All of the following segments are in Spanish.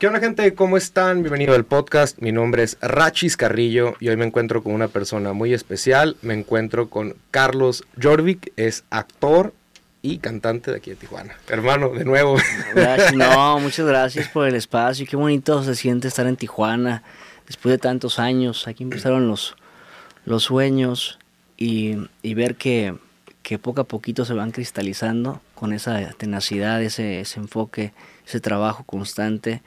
¿Qué onda gente? ¿Cómo están? Bienvenido al podcast. Mi nombre es Rachis Carrillo y hoy me encuentro con una persona muy especial. Me encuentro con Carlos Jorvik, es actor y cantante de aquí de Tijuana. Hermano, de nuevo. no, muchas gracias por el espacio. Qué bonito se siente estar en Tijuana después de tantos años. Aquí empezaron los, los sueños y, ver que, poco a poquito se van cristalizando con esa tenacidad, ese, ese enfoque, ese trabajo constante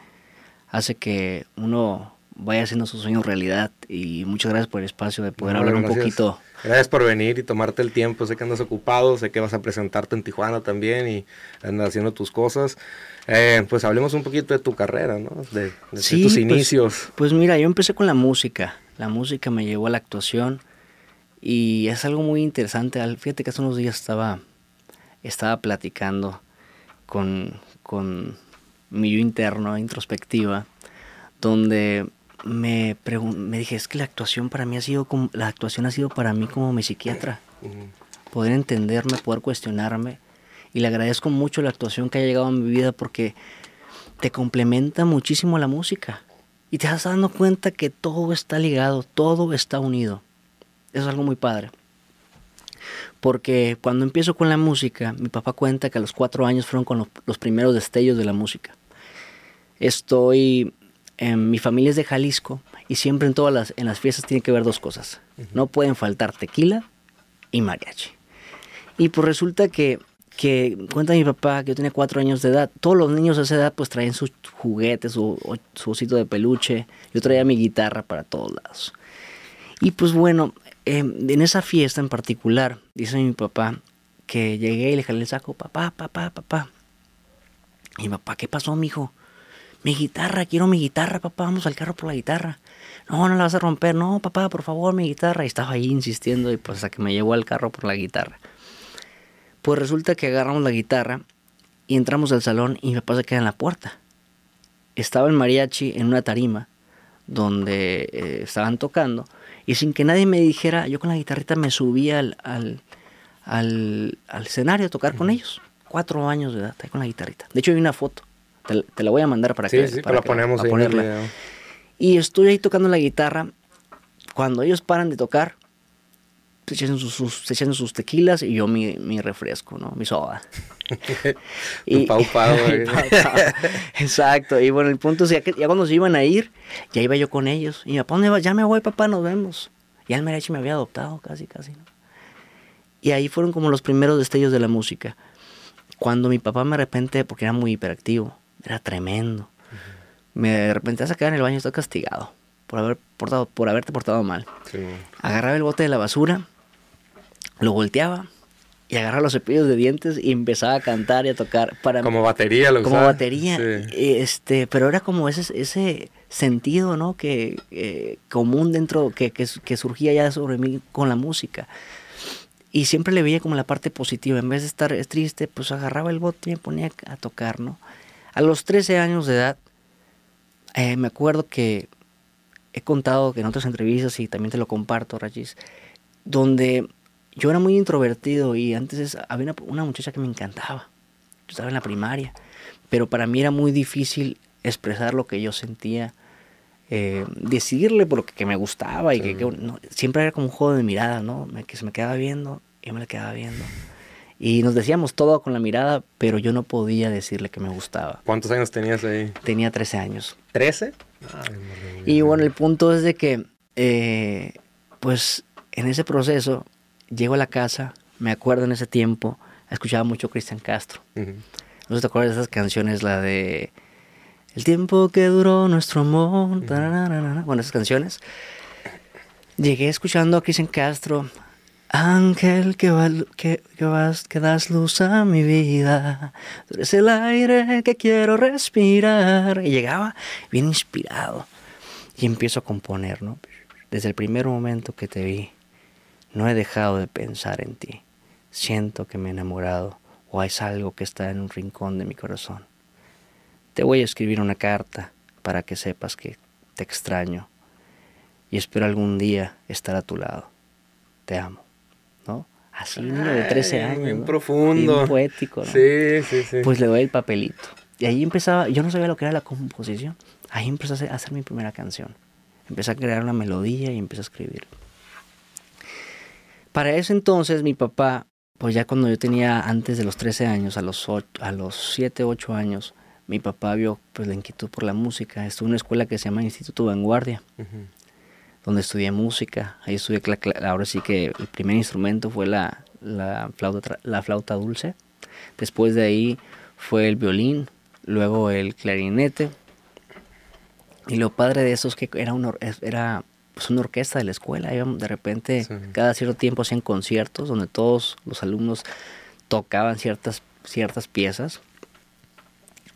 hace que uno vaya haciendo sus sueños realidad y muchas gracias por el espacio de poder hablar un poquito. Gracias por venir y tomarte el tiempo, sé que andas ocupado, sé que vas a presentarte en Tijuana también y andas haciendo tus cosas. Eh, pues hablemos un poquito de tu carrera, ¿no? De, tus pues, inicios. Pues mira, yo empecé con la música, la música me llevó a la actuación y es algo muy interesante. Fíjate que hace unos días estaba, estaba platicando con, con mi yo interno, introspectiva, donde me, me dije, es que la actuación para mí ha sido como, la actuación ha sido para mí como mi psiquiatra. Poder entenderme, poder cuestionarme. Y le agradezco mucho la actuación que ha llegado a mi vida porque te complementa muchísimo la música. Y te estás dando cuenta que todo está ligado, todo está unido. Eso es algo muy padre. Porque cuando empiezo con la música, mi papá cuenta que a los cuatro años fueron con los primeros destellos de la música. Estoy, en, mi familia es de Jalisco y siempre en todas las, en las fiestas tiene que ver dos cosas. No pueden faltar tequila y mariachi. Y pues resulta que, que cuenta mi papá que yo tenía cuatro años de edad. Todos los niños de esa edad pues traían sus juguetes, su, su osito de peluche. Yo traía mi guitarra para todos lados. Y pues bueno, em, en esa fiesta en particular, dice mi papá, que llegué y le jalé el saco, papá, papá, papá. Y mi papá, ¿qué pasó, mijo? Mi guitarra, quiero mi guitarra, papá, vamos al carro por la guitarra. No, no la vas a romper, no, papá, por favor, mi guitarra. Y estaba ahí insistiendo y pues hasta que me llevó al carro por la guitarra. Pues resulta que agarramos la guitarra y entramos al salón y mi papá se queda en la puerta. Estaba el mariachi en una tarima donde eh, estaban tocando y sin que nadie me dijera, yo con la guitarrita me subí al, al, al, escenario a tocar con ellos. Cuatro años de edad, ahí con la guitarrita. De hecho, hay una foto. Te, la voy a mandar para que, sí, para la ponemos ahí ponerla. y estoy ahí tocando la guitarra. Cuando ellos paran de tocar, se echan sus, se echan sus tequilas y yo mi, mi refresco, ¿no? Mi soda. y, pau, pau, Exacto. Y bueno, el punto es que ya cuando se iban a ir, ya iba yo con ellos. Y me ¿dónde Ya me voy, papá, nos vemos. Ya el mariachi me había adoptado casi, casi, ¿no? Y ahí fueron como los primeros destellos de la música. Cuando mi papá me arrepente, porque era muy hiperactivo, era tremendo. Me de repente vas a quedar en el baño, estoy castigado por haber portado, por haberte portado mal. Agarraba el bote de la basura, lo volteaba y agarraba los cepillos de dientes y empezaba a cantar y a tocar para como batería lo como batería. Este pero era como ese ese sentido no que eh, común dentro que, que, que, surgía ya sobre mí con la música. Y siempre le veía como la parte positiva. En vez de estar triste pues agarraba el bote y me ponía a tocar no a los 13 años de edad, eh, me acuerdo que he contado que en otras entrevistas y también te lo comparto, Rachis, donde yo era muy introvertido y antes había una, muchacha que me encantaba. Yo estaba en la primaria, pero para mí era muy difícil expresar lo que yo sentía, eh, decirle por lo que, me gustaba y que, siempre era como un juego de mirada, ¿no? Que se me quedaba viendo y yo me la quedaba viendo. Y nos decíamos todo con la mirada, pero yo no podía decirle que me gustaba. ¿Cuántos años tenías ahí? Tenía 13 años. ¿13? y bueno, el punto es de que, eh, pues, en ese proceso, llego a la casa, me acuerdo en ese tiempo, escuchaba mucho Cristian Castro. No sé te acuerdas de esas canciones, la de El tiempo que duró nuestro amor, bueno, esas canciones. Llegué escuchando a Cristian Castro, Ángel que, que, vas, que das luz a mi vida, tú eres el aire que quiero respirar. Y llegaba bien inspirado y empiezo a componer, ¿no? Desde el primer momento que te vi, no he dejado de pensar en ti. Siento que me he enamorado o es algo que está en un rincón de mi corazón. Te voy a escribir una carta para que sepas que te extraño y espero algún día estar a tu lado. Te amo. Así, niño de 13 años. Bien profundo. Bien poético, ¿no? Sí, sí, sí. Pues le doy el papelito. y ahí empezaba, yo no sabía lo que era la composición. Ahí empecé a hacer, a hacer mi primera canción. Empecé a crear una melodía y empecé a escribir. Para ese entonces mi papá, pues ya cuando yo tenía antes de los 13 años, a los, a los 7, 8 años, mi papá vio pues la inquietud por la música. Estuve en una escuela que se llama Instituto Vanguardia, donde estudié música. Ahí estudié, ahora sí que el primer instrumento fue la, la, flauta, la flauta dulce. Después de ahí fue el violín, luego el clarinete. Y lo padre de eso es que era, un, era pues una orquesta de la escuela. de repente, cada cierto tiempo hacían conciertos donde todos los alumnos tocaban ciertas, ciertas piezas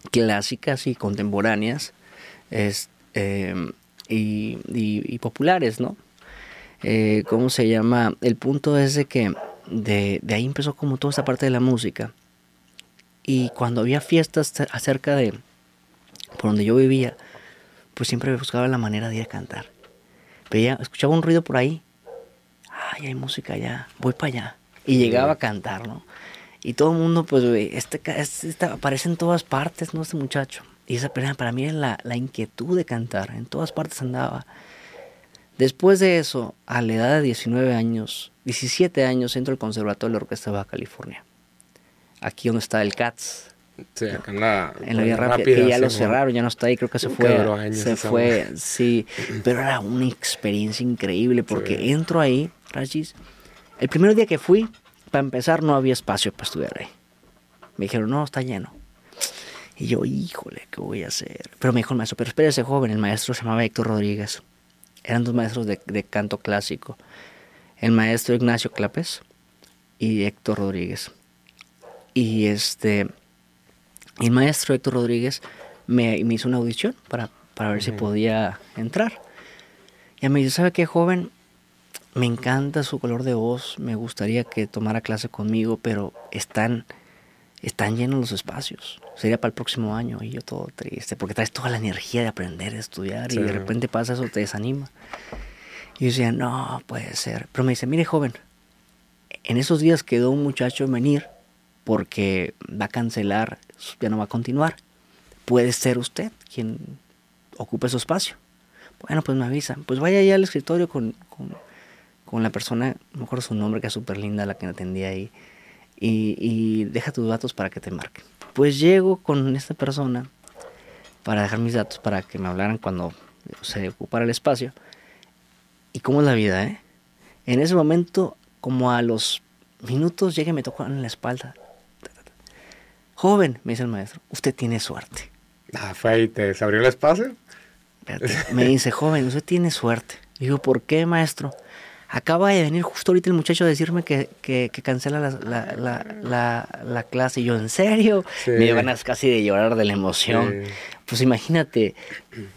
clásicas y contemporáneas es, em, y, populares, ¿no? Eh, ¿Cómo se llama? El punto es de que de, de ahí empezó como toda esta parte de la música. Y cuando había fiestas acerca de por donde yo vivía, pues siempre buscaba la manera de ir a cantar. Veía, escuchaba un ruido por ahí. Ay, hay música allá, voy para allá. Y llegaba a cantar, ¿no? Y todo el mundo, pues, este, este, aparece en todas partes, ¿no? Este muchacho. Y esa para mí era la, la inquietud de cantar. En todas partes andaba. Después de eso, a la edad de 19 años, 17 años, entro al Conservatorio de la Orquesta de Baja California. Aquí donde está el CATS. Sí, acá en la, en la vía rápida, que ya lo cerraron, ya no está ahí, creo que se fue. se fue, sí. Pero era una experiencia increíble porque entro ahí, Rachis. El primer día que fui, para empezar, no había espacio para estudiar ahí. Me dijeron, no, está lleno. Y yo, híjole, ¿qué voy a hacer? Pero me dijo el maestro, pero espérese joven, el maestro se llamaba Héctor Rodríguez. Eran dos maestros de, de canto clásico. El maestro Ignacio Clapes y Héctor Rodríguez. Y este, el maestro Héctor Rodríguez me, me hizo una audición para, para ver si podía entrar. Y me dice, ¿sabe qué, joven? Me encanta su color de voz, me gustaría que tomara clase conmigo, pero están, están llenos los espacios. Sería para el próximo año y yo todo triste, porque traes toda la energía de aprender, de estudiar y de repente pasa eso, te desanima. Y yo decía, no, puede ser. Pero me dice, mire joven, en esos días quedó un muchacho en venir porque va a cancelar, ya no va a continuar. Puede ser usted quien ocupe su espacio. Bueno, pues me avisa. Pues vaya allá al escritorio con, con, la persona, mejor su nombre, que es súper linda, la que me atendía ahí, y, y, deja tus datos para que te marque. Pues llego con esta persona para dejar mis datos para que me hablaran cuando se ocupara el espacio. ¿Y cómo es la vida, eh? En ese momento, como a los minutos, llega y me tocó en la espalda. Joven, me dice el maestro, usted tiene suerte. Ah, fue ¿te se abrió el espacio? me dice, joven, usted tiene suerte. Digo, ¿por qué, maestro? Acaba de venir justo ahorita el muchacho a decirme que, que, cancela la, la, la, la, clase. Y yo, ¿en serio? Me Me ganas casi de llorar de la emoción. Pues imagínate,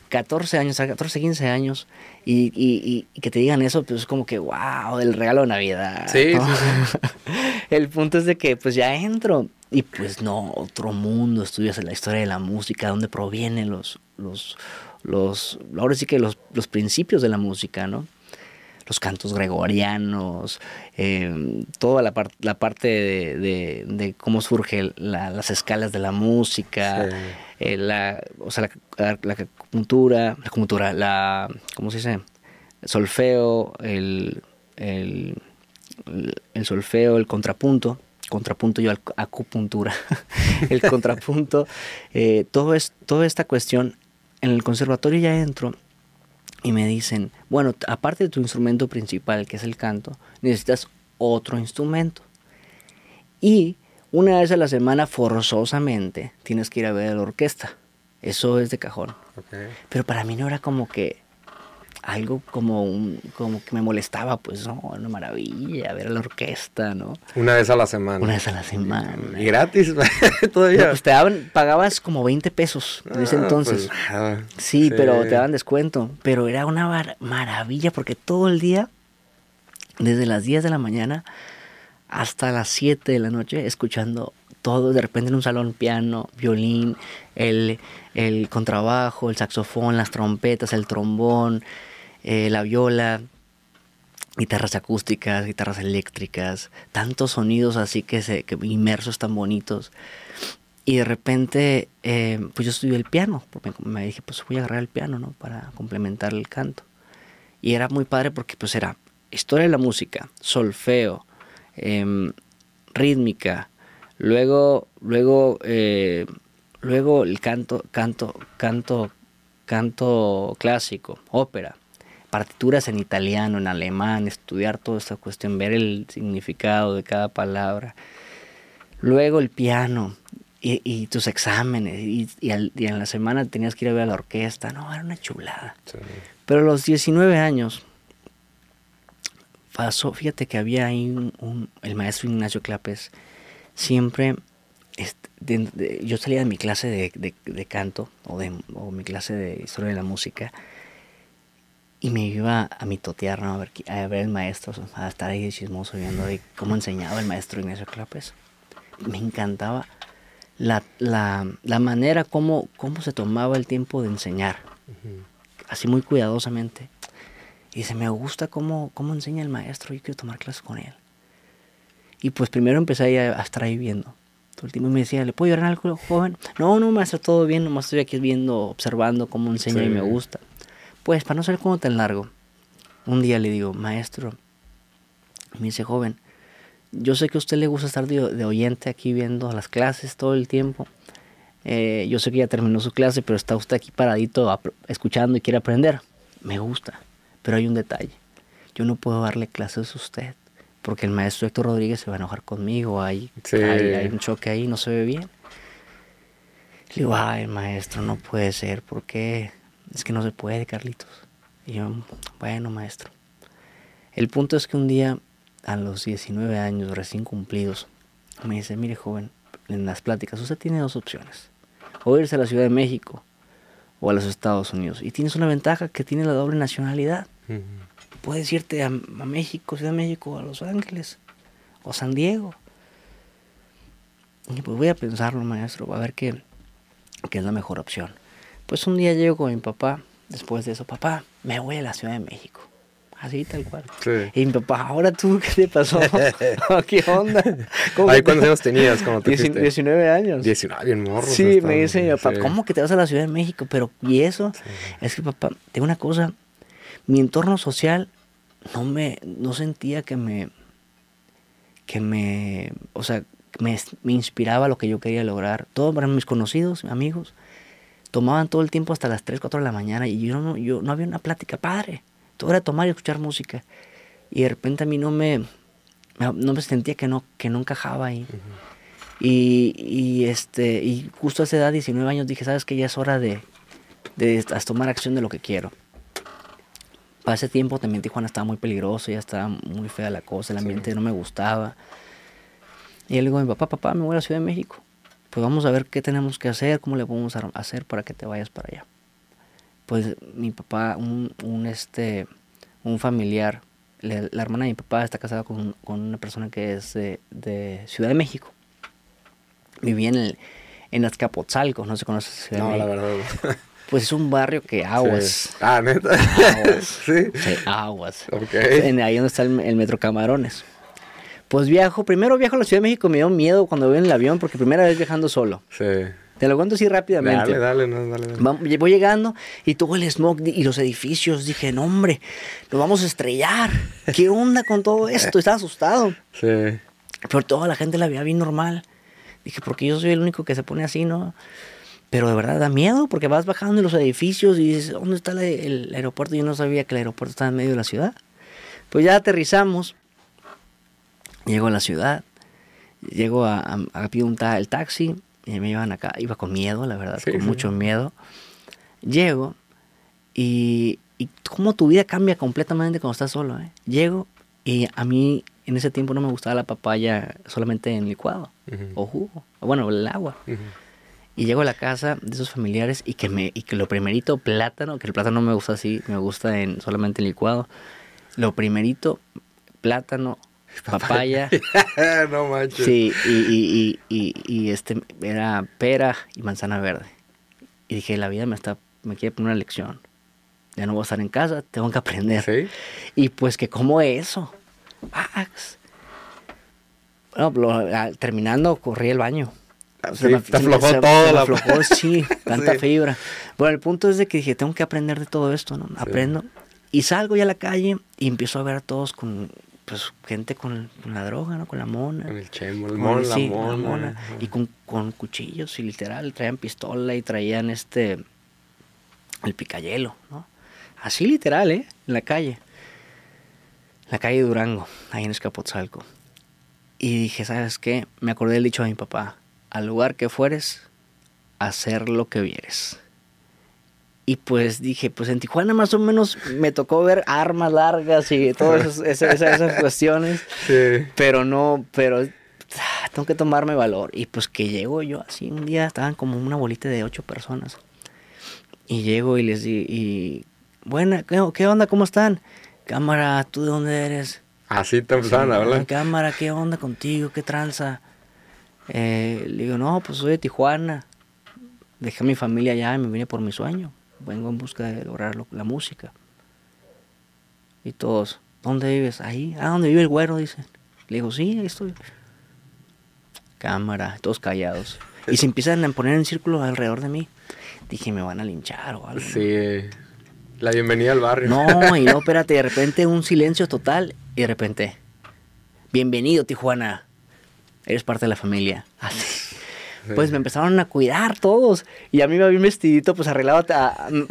14 años, 14, 15 años, y, y, y, que te digan eso, pues es como que, wow, el regalo de Navidad. Sí, sí, el punto es de que, pues ya entro. Y pues no, otro mundo, estudias la historia de la música, dónde provienen los, los, los, ahora sí que los, los principios de la música, ¿no? Los cantos gregorianos, eh, toda la, la parte de, de, cómo surgen las escalas de la música, eh, la, o sea, la, la, acupuntura, la acupuntura, la, ¿cómo se dice? El solfeo, el, el, el solfeo, el contrapunto contrapunto yo acupuntura, el contrapunto, eh, todo es, toda esta cuestión, en el conservatorio ya entro y me dicen, bueno, aparte de tu instrumento principal, que es el canto, necesitas otro instrumento. Y una vez a la semana, forzosamente, tienes que ir a ver a la orquesta. Eso es de cajón. Pero para mí no era como que algo como un, como que me molestaba, pues no, una maravilla, ver a la orquesta, ¿no? Una vez a la semana. Una vez a la semana. ¿Y gratis? Todavía. pues te daban, pagabas como 20 pesos en ese ah, entonces. Pues, sí, pero te daban descuento. Pero era una maravilla porque todo el día, desde las 10 de la mañana hasta las 7 de la noche, escuchando todo, de repente en un salón piano, violín, el, el contrabajo, el saxofón, las trompetas, el trombón, eh, la viola, guitarras acústicas, guitarras eléctricas, tantos sonidos así que, se, inmersos tan bonitos. Y de repente, eh, pues yo estudié el piano, porque me dije, pues voy a agarrar el piano, ¿no? Para complementar el canto. Y era muy padre porque pues era historia de la música, solfeo, em, rítmica, luego, luego, eh, luego el canto, canto, canto, canto clásico, ópera, partituras en italiano, en alemán, estudiar toda esta cuestión, ver el significado de cada palabra. Luego el piano y, tus exámenes y, en la semana tenías que ir a ver a la orquesta. No, era una chulada. Pero a los 19 años pasó, fíjate que había ahí un, el maestro Ignacio Clapes, siempre, este, yo salía de mi clase de, canto o, de, o mi clase de historia de la música y me iba a mitotear, ¿no? a, ver, a ver el maestro, a estar ahí chismoso viendo cómo enseñaba el maestro Ignacio Clapes. Me encantaba la, manera como, cómo se tomaba el tiempo de enseñar, así muy cuidadosamente. Y dice, me gusta cómo, cómo enseña el maestro, yo quiero tomar clases con él. Y pues primero empecé a, a estar ahí viendo. El me decía, ¿le puedo llorar algo joven? No, no, maestro, todo bien, nomás estoy aquí viendo, observando cómo enseña y me gusta. Pues, para no ser como tan largo, un día le digo, maestro, me dice, joven, yo sé que a usted le gusta estar de, oyente aquí viendo las clases todo el tiempo. Eh, yo sé que ya terminó su clase, pero está usted aquí paradito escuchando y quiere aprender. Me gusta. Pero hay un detalle. Yo no puedo darle clases a usted porque el maestro Héctor Rodríguez se va a enojar conmigo. Hay, hay, un choque ahí, no se ve bien. Le digo, ay, maestro, no puede ser. ¿Por qué? Es que no se puede, Carlitos. Y yo, bueno, maestro. El punto es que un día, a los 19 años recién cumplidos, me dice, mire, joven, en las pláticas, usted tiene dos opciones. O irse a la Ciudad de México o a los Estados Unidos. Y tienes una ventaja que tiene la doble nacionalidad. Puedes irte a, México, Ciudad de México, a Los Ángeles o San Diego. Y pues voy a pensarlo, maestro, a ver qué, qué es la mejor opción. Pues un día llego con mi papá, después de eso, papá, me voy a la Ciudad de México. Así tal cual. Y mi papá, ahora tú, ¿qué te pasó? ¿Qué onda? ¿Cuántos años tenías cuando te 19 años. 19, bien morro. Sí, me dice mi papá, ¿cómo que te vas a la Ciudad de México? Pero, ¿y eso? Es que, papá, tengo una cosa. Mi entorno social no me, no sentía que me, que me, o sea, me, me inspiraba lo que yo quería lograr. Todos eran mis conocidos, amigos. Tomaban todo el tiempo hasta las 3, 4 de la mañana y yo no, yo no había una plática padre todo era tomar y escuchar música. Y de repente a mí no me, no me sentía que no, que no encajaba ahí. y, y, este, y justo a esa edad, 19 años, dije, sabes que ya es hora de, de tomar acción de lo que quiero. Para ese tiempo también Tijuana estaba muy peligroso, ya estaba muy fea la cosa, el ambiente no me gustaba. Y le digo mi papá, papá, me voy a la Ciudad de México. Pues vamos a ver qué tenemos que hacer, cómo le podemos hacer para que te vayas para allá pues mi papá, un, un este, un familiar, la hermana de mi papá está casada con, con una persona que es de, de, Ciudad de México. Vivía en, el, en Azcapotzalco, no se conoce Ciudad no, de México. la verdad. Pues es un barrio que aguas. Ah, neta. Aguas. sí. sí. aguas. Okay. ahí donde está el, el, metro Camarones. Pues viajo, primero viajo a la Ciudad de México, me dio miedo cuando voy en el avión, porque primera vez viajando solo. Sí. Te lo cuento así rápidamente. Dale, dale, dale. dale. voy llegando y todo el smog y los edificios. Dije, no, hombre, nos vamos a estrellar. ¿Qué onda con todo esto? Estaba asustado. Sí. Pero toda la gente la veía bien normal. Dije, porque yo soy el único que se pone así, ¿no? Pero de verdad da miedo porque vas bajando en los edificios y dices, ¿dónde está el aeropuerto? Yo no sabía que el aeropuerto estaba en medio de la ciudad. Pues ya aterrizamos. Llego a la ciudad. Llego a, a, a el taxi y me iban acá, iba con miedo, la verdad, con mucho miedo. Llego y, y cómo tu vida cambia completamente cuando estás solo. ¿eh? Llego y a mí en ese tiempo no me gustaba la papaya solamente en licuado o jugo, o bueno, el agua. Y llego a la casa de esos familiares y que, me, y que lo primerito, plátano, que el plátano no me gusta así, me gusta en, solamente en licuado. Lo primerito, plátano, papaya. no manches. Sí, y, y, y, y, este era pera y manzana verde. Y dije, la vida me está, me quiere poner una lección. Ya no voy a estar en casa, tengo que aprender. ¿Sí? Y pues que como eso. Bueno, terminando corrí el baño. Sí, te aflojó todo. la... aflojó, sí, tanta fibra. Bueno, el punto es de que dije, tengo que aprender de todo esto, ¿no? Aprendo. Y salgo ya a la calle y empiezo a ver a todos con, pues, gente con, la droga, ¿no? Con la mona. Con el chemo, el mon, la, mona. Y con, con, cuchillos y literal, traían pistola y traían este, el picayelo, ¿no? Así literal, ¿eh? En la calle. La calle Durango, ahí en Escapotzalco. Y dije, ¿sabes qué? Me acordé del dicho de mi papá. Al lugar que fueres, hacer lo que vieres. Y pues dije, pues en Tijuana más o menos me tocó ver armas largas y todas esas, cuestiones. Sí. Pero no, pero ah, tengo que tomarme valor. Y pues que llego yo así, un día estaban como una bolita de ocho personas. Y llego y les digo, y, buena, ¿qué, onda? ¿Cómo están? Cámara, ¿tú de dónde eres? Así te empezaron a hablar. Cámara, ¿qué onda contigo? ¿Qué tranza? Eh, le digo, no, pues soy de Tijuana. Dejé a mi familia allá y me vine por mi sueño. Vengo en busca de lograr la música. Y todos, ¿dónde vives? Ahí. Ah, ¿dónde vive el güero? Dicen. Le digo, sí, ahí estoy. Cámara, todos callados. Y se empiezan a poner en círculo alrededor de mí dije, me van a linchar o algo. Sí, la bienvenida al barrio. No, y no, espérate, de repente un silencio total y de repente, bienvenido Tijuana, eres parte de la familia. Así. Pues me empezaron a cuidar todos y a mí me había vestidito, pues arreglado.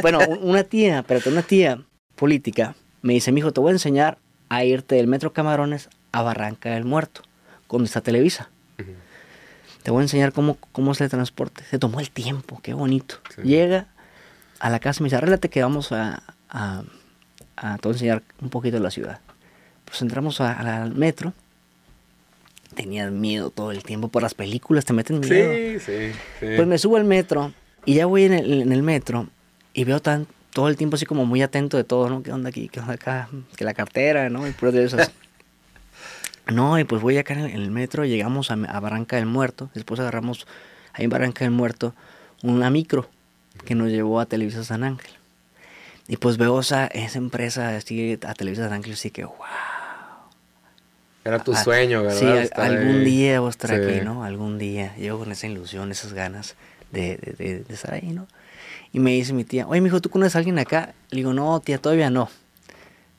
bueno, una tía, espérate, una tía política me dice, mijo, te voy a enseñar a irte del Metro Camarones a Barranca del Muerto, donde está Televisa. Te voy a enseñar cómo, cómo es el transporte. Se tomó el tiempo, qué bonito. Llega a la casa y me dice, arréglate que vamos a, a, a, enseñar un poquito de la ciudad. Pues entramos al metro. Tenías miedo todo el tiempo por las películas, te meten miedo. Sí, sí, Pues me subo al metro y ya voy en el, en el metro y veo tan, todo el tiempo así como muy atento de todo, ¿no? ¿Qué onda aquí? ¿Qué onda acá? Que la cartera, ¿no? Y puro de esas. No, y pues voy acá en el metro, llegamos a, Barranca del Muerto, después agarramos ahí en Barranca del Muerto una micro que nos llevó a Televisa San Ángel. Y pues veo esa, esa empresa así a Televisa San Ángel, así que wow. Era tu sueño, ¿verdad? Sí, algún día voy a estar aquí, ¿no? Algún día. Yo con esa ilusión, esas ganas de, de, de, estar ahí, ¿no? Y me dice mi tía, oye, mijo, ¿tú conoces a alguien acá? Le digo, no, tía, todavía no.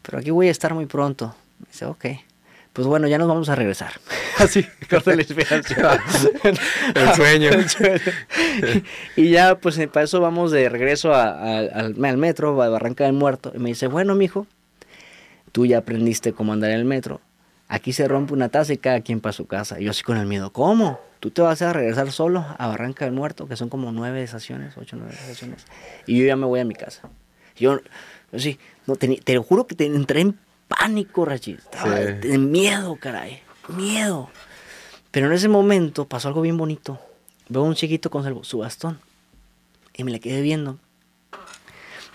Pero aquí voy a estar muy pronto. Me dice, ok pues bueno, ya nos vamos a regresar. Así, corta la esperanza. el sueño. y ya, pues para eso vamos de regreso al, metro, a Barranca del Muerto. Y me dice, bueno, mijo, tú ya aprendiste cómo andar en el metro. Aquí se rompe una taza y cada quien para su casa. Y yo así con el miedo, ¿cómo? Tú te vas a regresar solo a Barranca del Muerto, que son como nueve estaciones, ocho, nueve estaciones. Y yo ya me voy a mi casa. Yo, sí, no, te, te juro que te entré en pánico, Rachid. Estaba de miedo, caray. Miedo. Pero en ese momento pasó algo bien bonito. Veo a un chiquito con su bastón. Y me le quedé viendo.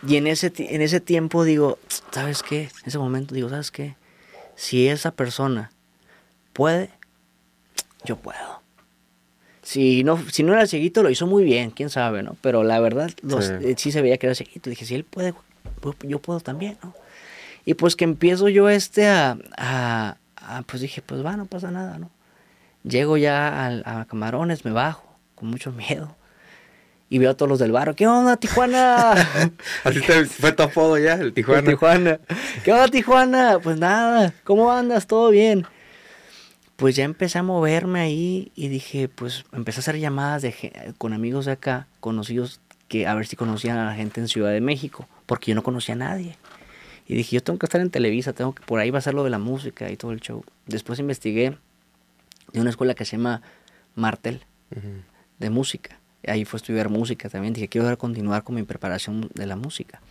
Y en ese, en ese tiempo digo, ¿sabes qué? En ese momento digo, ¿sabes qué? Si esa persona puede, yo puedo. Si no, si no era cieguito, lo hizo muy bien, quién sabe, ¿no? Pero la verdad, sí. sí se veía que era cieguito. Dije, si él puede, yo puedo también, ¿no? Y pues que empiezo yo este a, a, pues dije, pues va, no pasa nada, ¿no? Llego ya a, Camarones, me bajo, con mucho miedo. Y veo a todos los del barrio, ¿qué onda, Tijuana? Así te, fue tu apodo ya, el Tijuana. Tijuana. ¿Qué onda, Tijuana? Pues nada, ¿cómo andas? ¿Todo bien? Pues ya empecé a moverme ahí y dije, pues empecé a hacer llamadas de, con amigos de acá, conocidos, que a ver si conocían a la gente en Ciudad de México, porque yo no conocía a nadie. Y dije, yo tengo que estar en Televisa, tengo que, por ahí va a ser lo de la música y todo el show. Después investigué de una escuela que se llama Martel, de música. Ahí fue a estudiar música también. Dije, quiero continuar con mi preparación de la música.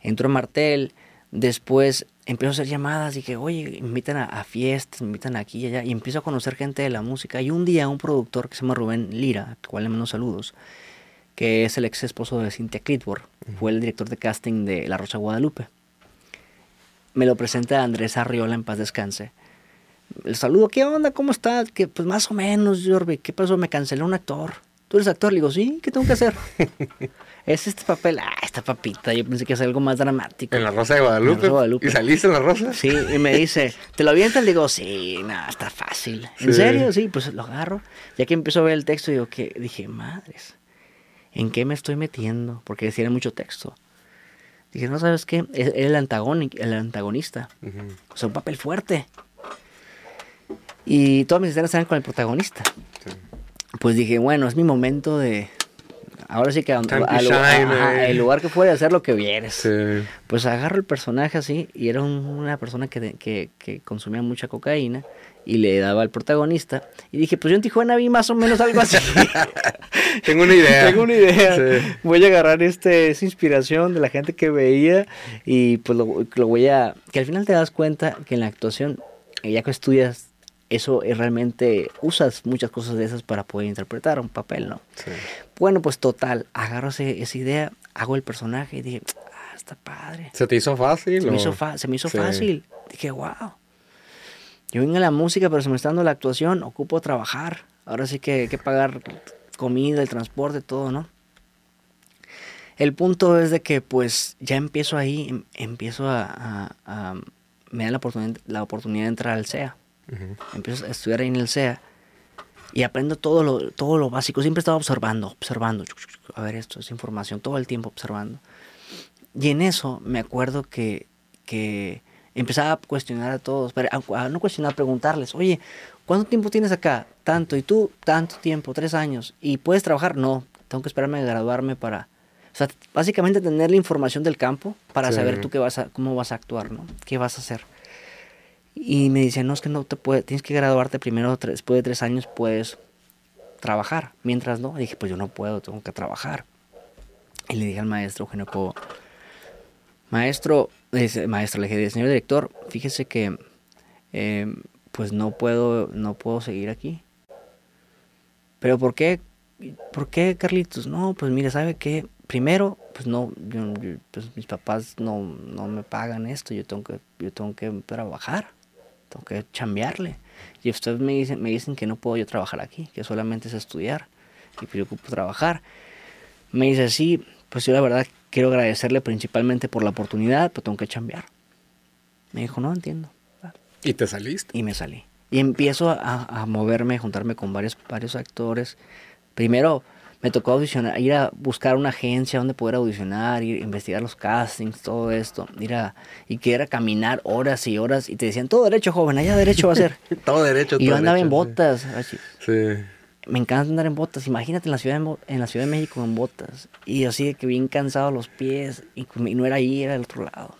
Entro a Martel, después empiezo a hacer llamadas, dije, oye, invitan a, fiestas, me invitan aquí y allá, y empiezo a conocer gente de la música. Y un día un productor que se llama Rubén Lira, al cual le mando saludos, que es el ex esposo de Cynthia Clitworth, fue el director de casting de La Rosa Guadalupe me lo presenta Andrés Arriola en paz descanse. El saludo, ¿qué onda? ¿Cómo estás? Que pues más o menos, Jorge, ¿qué pasó? Me canceló un actor. ¿Tú eres actor? Le digo, sí, ¿qué tengo que hacer? es este papel, ah, esta papita, yo pensé que iba algo más dramático. En la Rosa de Guadalupe. ¿Y saliste en la Rosa? Sí, y me dice, ¿te lo avientas? Le digo, sí, nada, está fácil. ¿En serio? Sí, pues lo agarro. Ya que empiezo a ver el texto, digo, que dije, madres, ¿en qué me estoy metiendo? Porque decía mucho texto. Dije, no, ¿sabes qué? Es el, el antagonista. O sea, un papel fuerte. Y todas mis escenas eran con el protagonista. Pues dije, bueno, es mi momento de, ahora sí que el lugar que fuera hacer lo que vienes. Pues agarro el personaje así y era una persona que, que, consumía mucha cocaína y le daba al protagonista. Y dije, pues yo en Tijuana vi más o menos algo así. Tengo una idea. Tengo una idea. Voy a agarrar este, esa inspiración de la gente que veía y pues lo, lo voy a... Que al final te das cuenta que en la actuación, ya que estudias eso es realmente usas muchas cosas de esas para poder interpretar un papel, ¿no? Sí. Bueno, pues total, agarro esa idea, hago el personaje y dije, ah, está padre. ¿Se te hizo fácil? Se, me hizo, se me hizo fácil. Dije, wow. Yo vengo a la música, pero se me está dando la actuación, ocupo trabajar. Ahora sí que hay que pagar comida, el transporte, todo, ¿no? El punto es de que pues ya empiezo ahí, em, empiezo a, me dan la oportunidad, la oportunidad de entrar al SEA. Empiezo a estudiar ahí en el SEA y aprendo todo lo, todo lo básico. Siempre estaba observando, observando. A ver, esto es información, todo el tiempo observando. Y en eso me acuerdo que, que empezaba a cuestionar a todos, pero a, no cuestionar, a preguntarles, oye, ¿cuánto tiempo tienes acá? Tanto, y tú, tanto tiempo, tres años. ¿Y puedes trabajar? No, tengo que esperarme a graduarme para... O sea, básicamente tener la información del campo para saber tú qué vas a, cómo vas a actuar, ¿no? ¿Qué vas a hacer? Y me dice, no, es que no te puedes, tienes que graduarte primero, después de tres años puedes trabajar. Mientras no, dije, pues yo no puedo, tengo que trabajar. Y le dije al maestro Eugenio Cobo, maestro, maestro, le dije, señor director, fíjese que em, pues no puedo, no puedo seguir aquí. Pero ¿por qué? ¿Por qué, Carlitos? No, pues mire, ¿sabe qué? Primero, pues no, pues mis papás no, no me pagan esto, yo tengo que, yo tengo que trabajar tengo que chambearle. Y ustedes me dicen, me dicen que no puedo yo trabajar aquí, que solamente es estudiar y que yo ocupo trabajar. Me dice, sí, pues yo la verdad quiero agradecerle principalmente por la oportunidad, pero tengo que chambear. Me dijo, no entiendo. ¿Y te saliste? Y me salí. Y empiezo a, a moverme, juntarme con varios, varios actores. Primero, me tocó audicionar, ir a buscar una agencia donde poder audicionar, ir a investigar los castings, todo esto, ir a, y que era caminar horas y horas, y te decían, todo derecho, joven, allá derecho va a ser. todo derecho, Y yo andaba en botas. Sí. Me encanta andar en botas. Imagínate en la ciudad de, en la ciudad de México en botas. Y así de que bien cansado los pies. Y, no era ahí, era del otro lado.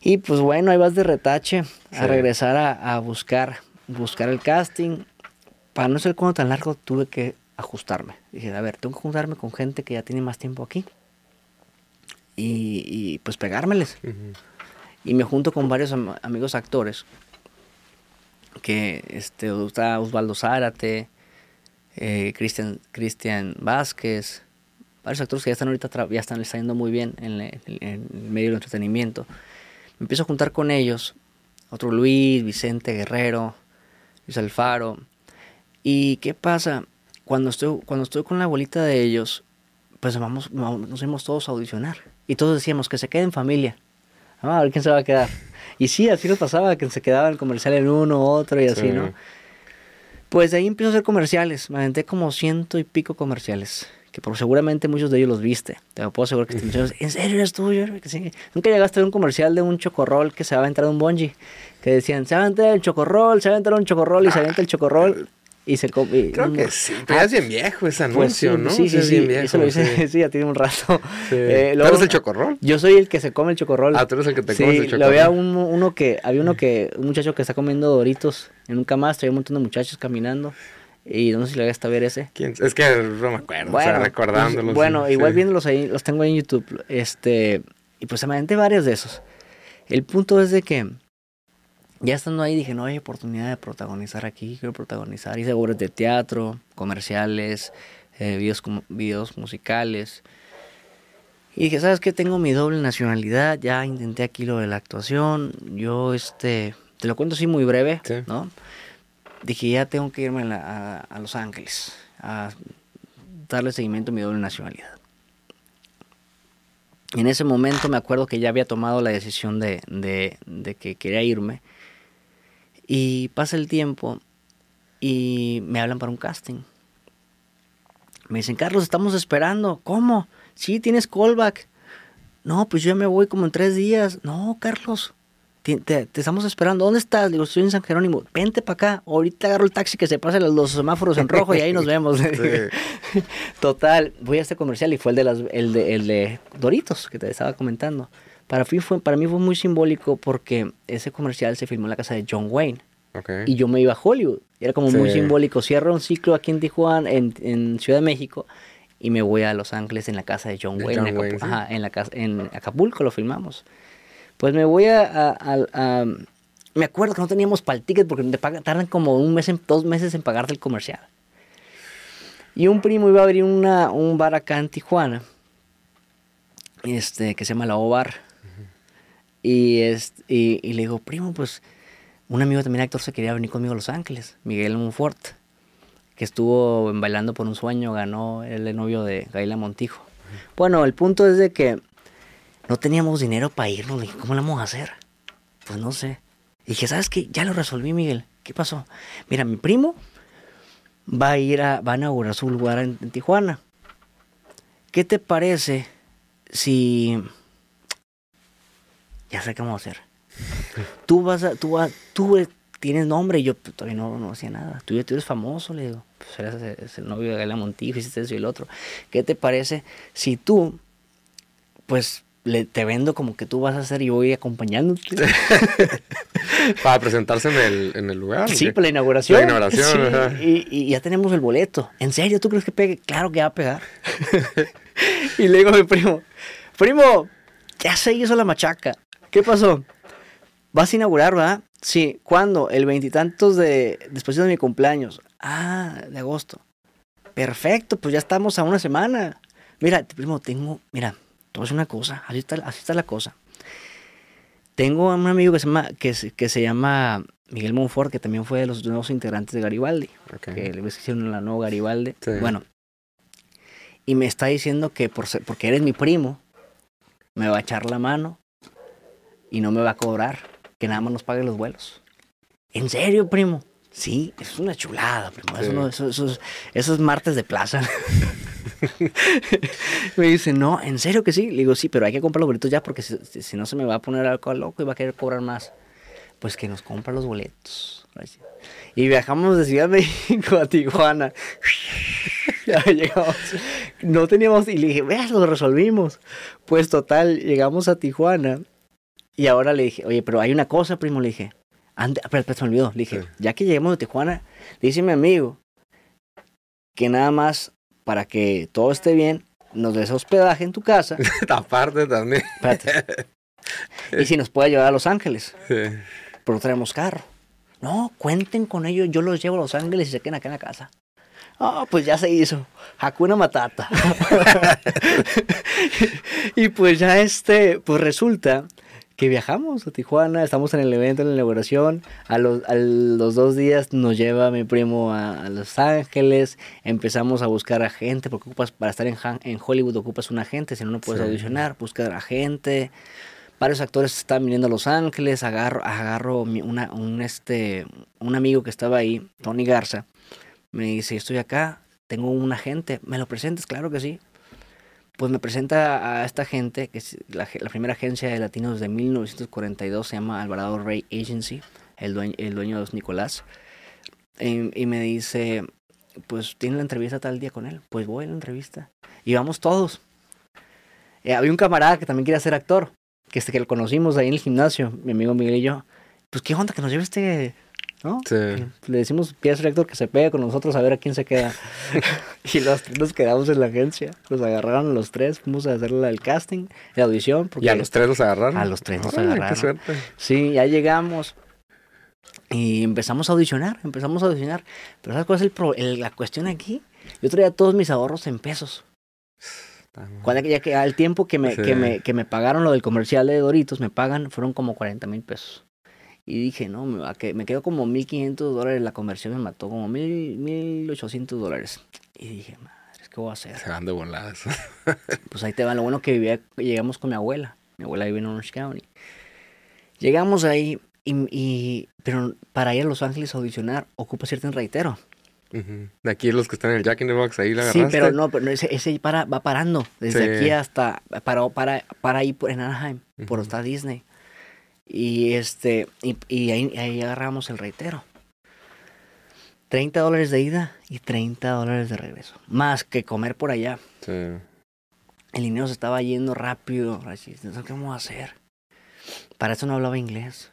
Y pues bueno, ahí vas de retache a regresar a, a, buscar, buscar el casting. Para no ser cuando tan largo, tuve que ajustarme. Dije, a ver, tengo que juntarme con gente que ya tiene más tiempo aquí. Y, pues pegármeles. Y me junto con varios amigos actores. Que este, está Osvaldo Zárate, eh, Cristian, Cristian Vázquez, varios actores que ya están ahorita, ya están saliendo muy bien en, el medio del entretenimiento. Me empiezo a juntar con ellos. Otro Luis, Vicente Guerrero, Luis Alfaro. ¿Y qué pasa? Cuando estoy, cuando estoy con la abuelita de ellos, pues vamos, nos fuimos todos a audicionar. Y todos decíamos que se quede en familia. Ah, a ver quién se va a quedar. Y sí, así nos pasaba, que se quedaba el comercial en uno, otro y así, ¿no? Pues de ahí empiezo a hacer comerciales. Me aventé como ciento y pico comerciales. Que por, seguramente muchos de ellos los viste. Te lo puedo asegurar que te ¿En serio eres tú? sí. Nunca llegaste a un comercial de un chocorrol que se va a entrar un bungee. Que decían, se va a entrar el chocorrol, se va a entrar un chocorrol y se avienta el chocorrol y se Creo que sí, pero ya es bien viejo ese pues anuncio, ¿no? Sí, sí, sí, eso lo hice, sí. ya tiene un rato. Eh, ¿Tú eres el chocorrol? Yo soy el que se come el chocorrol. Ah, tú eres el que te comes el chocorrol. había un, uno que, había uno que, un muchacho que está comiendo doritos en un camastro, hay un montón de muchachos caminando. Y no sé si lo a ver ese. ¿Quién? Es que no me acuerdo, bueno, o sea, pues, recordándolos. bueno, igual viéndolos ahí, los tengo ahí en YouTube. Este, y pues se me varios de esos. El punto es de que ya estando ahí dije, no hay oportunidad de protagonizar aquí, quiero protagonizar. Hice obras de teatro, comerciales, eh, videos, videos musicales. Y dije, ¿sabes qué? Tengo mi doble nacionalidad, ya intenté aquí lo de la actuación. Yo, este, te lo cuento así muy breve, ¿no? Dije, ya tengo que irme a, Los Ángeles. a darle seguimiento a mi doble nacionalidad. En ese momento me acuerdo que ya había tomado la decisión de, de, de que quería irme. Y pasa el tiempo y me hablan para un casting. Me dicen, Carlos, estamos esperando. ¿Cómo? Sí, tienes callback. No, pues yo ya me voy como en tres días. No, Carlos, te, te- te estamos esperando. ¿Dónde estás? Digo, estoy en San Jerónimo. Vente para acá. Ahorita agarro el taxi que se pase los, los semáforos en rojo y ahí nos vemos. Total, voy a este comercial y fue el de, las, el de, el de Doritos que te estaba comentando. Para mí, fue, para mí fue muy simbólico porque ese comercial se filmó en la casa de John Wayne y yo me iba a Hollywood. Era como muy simbólico. Cierro un ciclo aquí en Tijuana, en, en Ciudad de México, y me voy a Los Ángeles en la casa de John De Wayne. John en, Acapu- Wayne, sí. ajá, en, la casa, en Acapulco lo filmamos. Pues me voy a... a- a- a- me acuerdo que no teníamos para el ticket porque te pagan, tardan como un mes, en- dos meses en pagarte el comercial. Y un primo iba a abrir una, un bar acá en Tijuana, este, que se llama La O Bar. Y, este, y, y le digo, primo, pues un amigo también actor se quería venir conmigo a Los Ángeles, Miguel Monfort, que estuvo en Bailando por un Sueño, ganó el novio de Gaila Montijo. Bueno, el punto es de que no teníamos dinero para irnos. Le dije, ¿cómo lo vamos a hacer? Pues no sé. Y dije, ¿sabes qué? Ya lo resolví, Miguel. ¿Qué pasó? Mira, mi primo va a ir a, va a inaugurar su lugar en, en Tijuana. ¿Qué te parece si... Ya sé a hacer. Tú vas a, tú vas, tú eh, tienes nombre y yo pues, todavía no, no hacía nada. Tú, eres famoso, le digo. Pues eres, el novio de Gaila Montijo, hiciste eso y el otro. ¿Qué te parece si tú, pues, le, te vendo como que tú vas a hacer y voy acompañándote? Para presentarse en el, en el lugar. ¿o Sí, qué? para la inauguración. La inauguración, Sí, y ya tenemos el boleto. ¿En serio? ¿Tú crees que pegue? Claro que va a pegar. y le digo a mi primo, primo, ya se hizo la machaca. ¿Qué pasó? Vas a inaugurar, ¿verdad? Sí. ¿Cuándo? El veintitantos de... después de mi cumpleaños. Ah, de agosto. Perfecto, pues ya estamos a una semana. Mira, primo, tengo... Mira, a decir una cosa. Así está, así está la cosa. Tengo a un amigo que se llama, que, se- que se llama Miguel Monfort, que también fue de los nuevos integrantes de Garibaldi, Ok. que le hicieron la nueva Garibaldi. Sí. Bueno, y me está diciendo que por ser- porque eres mi primo, me va a echar la mano y no me va a cobrar, que nada más nos pague los vuelos. ¿En serio, primo? Sí, eso es una chulada, primo. Eso, Sí. no- eso- eso es- eso es martes de plaza. me dice, no, ¿en serio que sí? Le digo, sí, pero hay que comprar los boletos ya porque si, si- si no se me va a poner algo loco y va a querer cobrar más. Pues que nos compra los boletos. Y viajamos de Ciudad de México a Tijuana. ya llegamos. No teníamos, y le dije, veas, lo resolvimos. Pues total, llegamos a Tijuana. Y ahora le dije, oye, pero hay una cosa, primo, le dije. Ande, espera, espera, se me olvidó. Le dije, Sí. ya que lleguemos de Tijuana, dice mi amigo que nada más para que todo esté bien, nos des hospedaje en tu casa. Aparte también. Espérate. y si nos puede llevar a Los Ángeles, Sí. pero no tenemos carro. No, cuenten con ellos, yo los llevo a Los Ángeles y se queden acá en la casa. Ah, pues ya se hizo. Hakuna Matata. y pues ya este, pues resulta que viajamos a Tijuana, estamos en el evento, en la inauguración. A los, a los dos días nos lleva mi primo a, a Los Ángeles. Empezamos a buscar a gente, porque ocupas, para estar en, Hollywood ocupas un agente, si no, no puedes Sí. audicionar, buscar a gente. Varios actores están viniendo a Los Ángeles, agarro, agarro una, un, este, un amigo que estaba ahí, Tony Garza, me dice, estoy acá, tengo un agente, ¿me lo presentes? Claro que sí. Pues me presenta a esta gente, que es la, primera agencia de latinos de 1942, se llama Alvarado Ray Agency, el dueño, el dueño es Nicolás. Y, y me dice, pues tiene la entrevista tal día con él, pues voy a la entrevista. Y vamos todos. Eh, había un camarada que también quería ser actor, que este que lo conocimos ahí en el gimnasio, mi amigo Miguel y yo. Pues qué onda que nos lleve este, ¿no? Sí. Le decimos, pide al rector que se pegue con nosotros a ver a quién se queda. y los tres nos quedamos en la agencia. Nos agarraron a los tres, fuimos a hacer la- el casting, la audición. Porque ¿Y a los tres los agarraron? A los tres nos agarraron. Qué suerte. Sí, ya llegamos. Y empezamos a audicionar, empezamos a audicionar. Pero ¿sabes cuál es el pro- el- la cuestión aquí? Yo traía todos mis ahorros en pesos. Cuando ya que al tiempo que me, Sí. que, me, que me pagaron lo del comercial de Doritos, me pagan, fueron como 40 mil pesos. Y dije, no, me, va a que- me quedó como 1.500 dólares, la conversión me mató como 1.000, 1.800 dólares. Y dije, madre, ¿qué voy a hacer? Se van de voladas. Pues ahí te va. Lo bueno que vivía, llegamos con mi abuela. Mi abuela vive en Orange County. Llegamos ahí, y, y- pero para ir a Los Ángeles a audicionar, ocupa cierto reitero. Ujú. De aquí los que están en el Jack in the Box, ahí la Sí, agarraste. pero no, pero ese, ese para, va parando. Desde Sí. aquí hasta. Para, para, para ahí por, en Anaheim, por Ujú. hasta Disney. Y este. Y, y ahí, ahí agarramos el reitero. 30 dólares de ida y 30 dólares de regreso. Más que comer por allá. Sí. El dinero se estaba yendo rápido. Así, "Entonces, ¿Qué vamos a hacer? Para eso no hablaba inglés.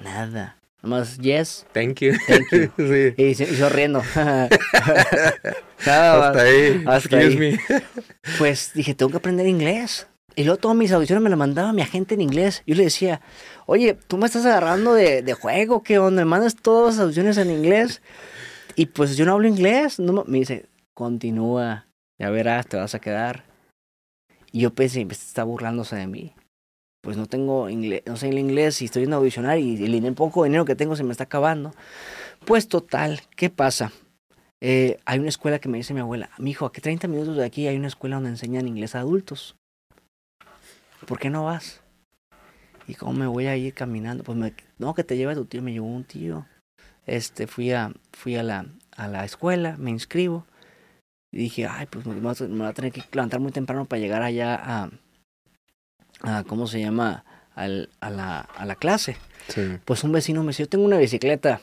Nada. Nomás, yes, Thank you. thank you. sí. Y, sonriendo. Nada Hasta más. ahí. hasta Excuse ahí. me. Pues dije, tengo que aprender inglés. Y luego todas mis audiciones me las mandaba mi agente en inglés. Yo le decía, oye, tú me estás agarrando de, de juego, ¿qué onda? Me mandas todas las audiciones en inglés. Y pues yo no hablo inglés. No, me- dice, continúa, ya verás, te vas a quedar. Y yo pensé, "Este está burlándose de mí. Pues no tengo inglés, no sé el inglés y estoy a audicionar y el poco dinero que tengo se me está acabando. Pues total, ¿qué pasa? Eh, hay una escuela que me dice mi abuela, mi hijo, aquí 30 minutos de aquí hay una escuela donde enseñan inglés a adultos. ¿Por qué no vas? ¿Y cómo me voy a ir caminando? Pues me, no, que te lleve tu tío, me llevó un tío. Este, fui a, fui a la, a la escuela, me inscribo. Y dije, ay, pues me, voy a- me voy a tener que levantar muy temprano para llegar allá a, a ¿cómo se llama? Al- a, la, a la clase. Sí. Pues un vecino me dice, yo tengo una bicicleta,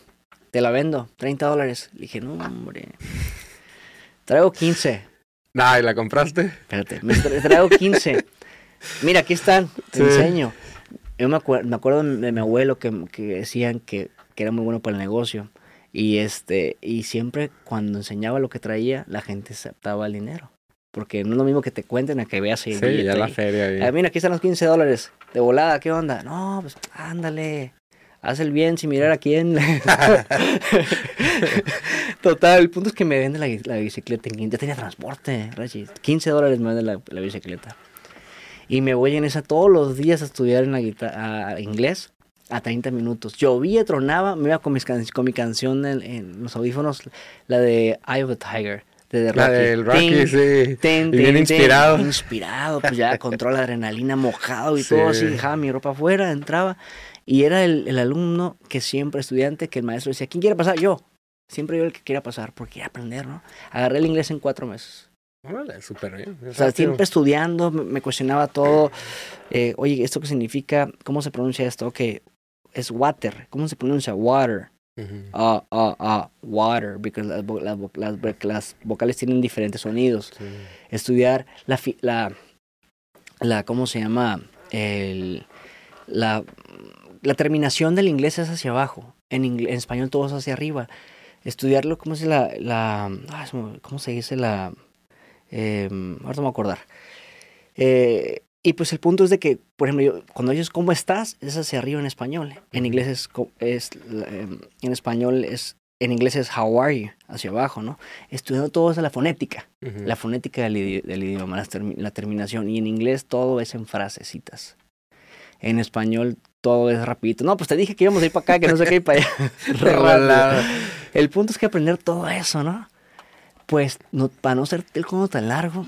te la vendo, 30 dólares. Le dije, no, hombre, traigo 15. Ay, ¿la compraste? Espérate, me tra- traigo 15. Mira, aquí están, te Sí. enseño. Yo me, acuer- me acuerdo de mi abuelo que, que decían que, que era muy bueno para el negocio. Y este, y siempre cuando enseñaba lo que traía, la gente aceptaba el dinero. Porque no es lo mismo que te cuenten a que veas el Sí, billete ya la ahí. feria ahí. Ah, mira, aquí están los 15 dólares. De volada, ¿qué onda? No, pues ándale. Haz el bien sin mirar a quién. Total, el punto es que me vende la, la bicicleta. en 15. Ya tenía transporte, Rachi. 15 dólares me vende la, la bicicleta. Y me voy en esa todos los días a estudiar en la guitarra, inglés a 30 minutos. Llovía, tronaba, me iba con, mis can- con mi canción en, en los audífonos, la de Eye of the Tiger. De The La Rocky. del Rocky, sí. Ten, Y bien inspirado. inspirado, pues ya control adrenalina mojado y Sí. todo así, dejaba mi ropa afuera, entraba. Y era el, el alumno que siempre, estudiante, que el maestro decía, ¿quién quiere pasar? Yo. Siempre yo el que quiera pasar, porque quería aprender, ¿no? Agarré el inglés en cuatro meses. Órale, súper bien. O sea, siempre estudiando, me, cuestionaba todo. Eh, Oye, ¿esto qué significa? ¿Cómo se pronuncia esto? Ok, es water. ¿Cómo se pronuncia? Water. Ah, ah, ah, water. Porque las, las las, las vocales tienen diferentes sonidos Sí. estudiar la, fi- la, la ¿cómo se llama? El, la, la terminación del inglés es hacia abajo. En, ingle- en español todo es hacia arriba. Estudiarlo, ¿cómo se la, la ah, ¿cómo se dice la? Eh, ahora no me voy a acordar. Eh, y pues el punto es de que, por ejemplo, yo- cuando ellos ¿cómo estás? es hacia arriba en español. En inglés es, eh, en español es, en inglés es how are you, hacia abajo, ¿no? Estudiando todo es la fonética la fonética del, idi- del idioma, la terminación. Y en inglés todo es en frasecitas. En español todo es rapidito. No, pues te dije que íbamos a ir para acá, que no sé qué ir para allá. El punto es que aprender todo eso, ¿no? Pues no, para no ser el cuento tan largo,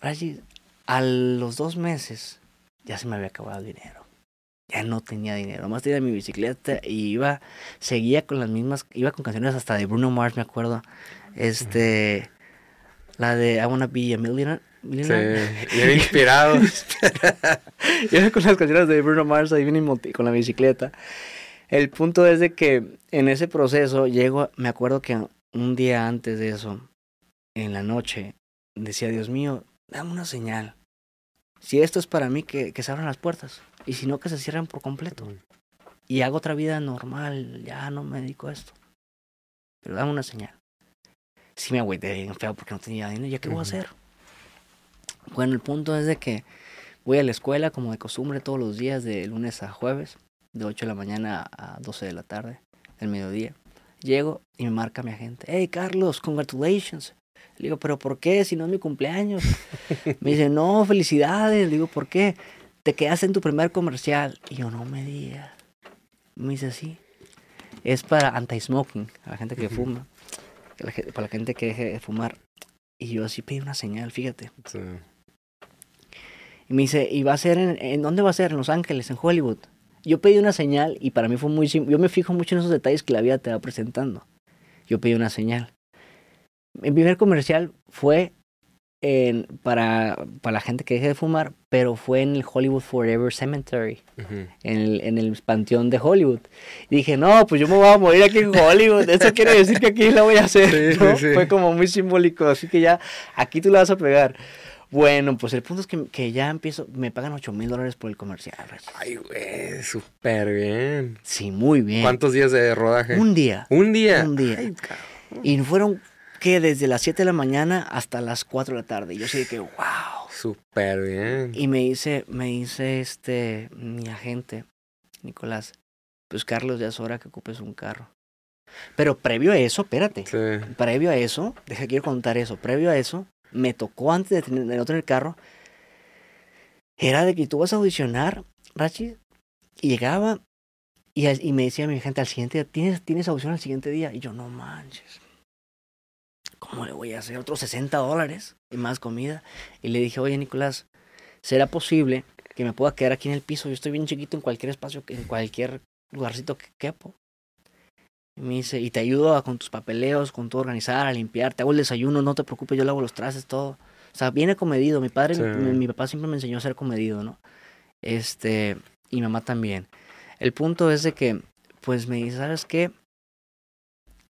Rashi, a los dos meses ya se me había acabado el dinero. Ya no tenía dinero. Más tenía mi bicicleta y iba, seguía con las mismas, iba con canciones hasta de Bruno Mars, me acuerdo. Este, la de I Wanna Be a Millionaire. Sí, millionaire. bien inspirado. Iba con las canciones de Bruno Mars ahí bien con la bicicleta. El punto es de que en ese proceso llego, me acuerdo que un día antes de eso, en la noche, decía, Dios mío, dame una señal. Si esto es para mí, que, que se abran las puertas. Y si no, que se cierren por completo. Y hago otra vida normal, ya no me dedico a esto. Pero dame una señal. Sí me agüité bien feo porque no tenía dinero, ¿ya qué voy a hacer? Bueno, el punto es de que voy a la escuela como de costumbre todos los días de lunes a jueves, de 8 de la mañana a 12 de la tarde, del mediodía. Llego y me marca mi agente, hey Carlos, congratulations. Le digo, pero ¿por qué? Si no es mi cumpleaños. Me dice, no, felicidades. Le digo, ¿por qué? Te quedaste en tu primer comercial. Y yo, no me digas. Me dice, sí. Es para anti-smoking, a la gente que fuma. para la gente que deje de fumar. Y yo así pedí una señal, fíjate. Sí. Y me dice, ¿y va a ser en, en dónde va a ser? En Los Ángeles, en Hollywood. Yo pedí una señal y para mí fue muy. Yo me fijo mucho en esos detalles que la vida te va presentando. Yo pedí una señal. Mi primer comercial fue en, para, para la gente que deje de fumar, pero fue en el Hollywood Forever Cemetery, en el, en el panteón de Hollywood. Y dije, no, pues yo me voy a morir aquí en Hollywood. Eso quiere decir que aquí la voy a hacer. Sí, ¿no? sí, sí. Fue como muy simbólico. Así que ya, aquí tú la vas a pegar. Bueno, pues el punto es que, que ya empiezo, me pagan 8 mil dólares por el comercial. Ay, güey, súper bien. Sí, muy bien. ¿Cuántos días de rodaje? Un día. Un día. Un día. Ay. Y fueron, que Desde las 7 de la mañana hasta las 4 de la tarde. Y yo sé que, wow. Súper bien. Y me dice, me dice este, mi agente, Nicolás, pues Carlos, ya es hora que ocupes un carro. Pero previo a eso, espérate, Sí. previo a eso, deja quiero contar eso, previo a eso, me tocó antes de tener de no tener carro, era de que tú vas a audicionar, Rachi, y llegaba y, y me decía mi gente al siguiente día, ¿tienes, ¿tienes audición al siguiente día? Y yo, no manches, ¿cómo le voy a hacer? Otros 60 dólares y más comida. Y le dije, oye, Nicolás, ¿será posible que me pueda quedar aquí en el piso? Yo estoy bien chiquito en cualquier espacio, en cualquier lugarcito que quepo. Y me dice, y te ayudo a- con tus papeleos, con todo organizar, a limpiar, te hago el desayuno, no te preocupes, yo le hago los trastes, todo. O sea, viene comedido. Mi padre, Sí. mi, mi papá siempre me enseñó a ser comedido, ¿no? Este, y mi mamá también. El punto es de que, pues me dice, ¿sabes qué?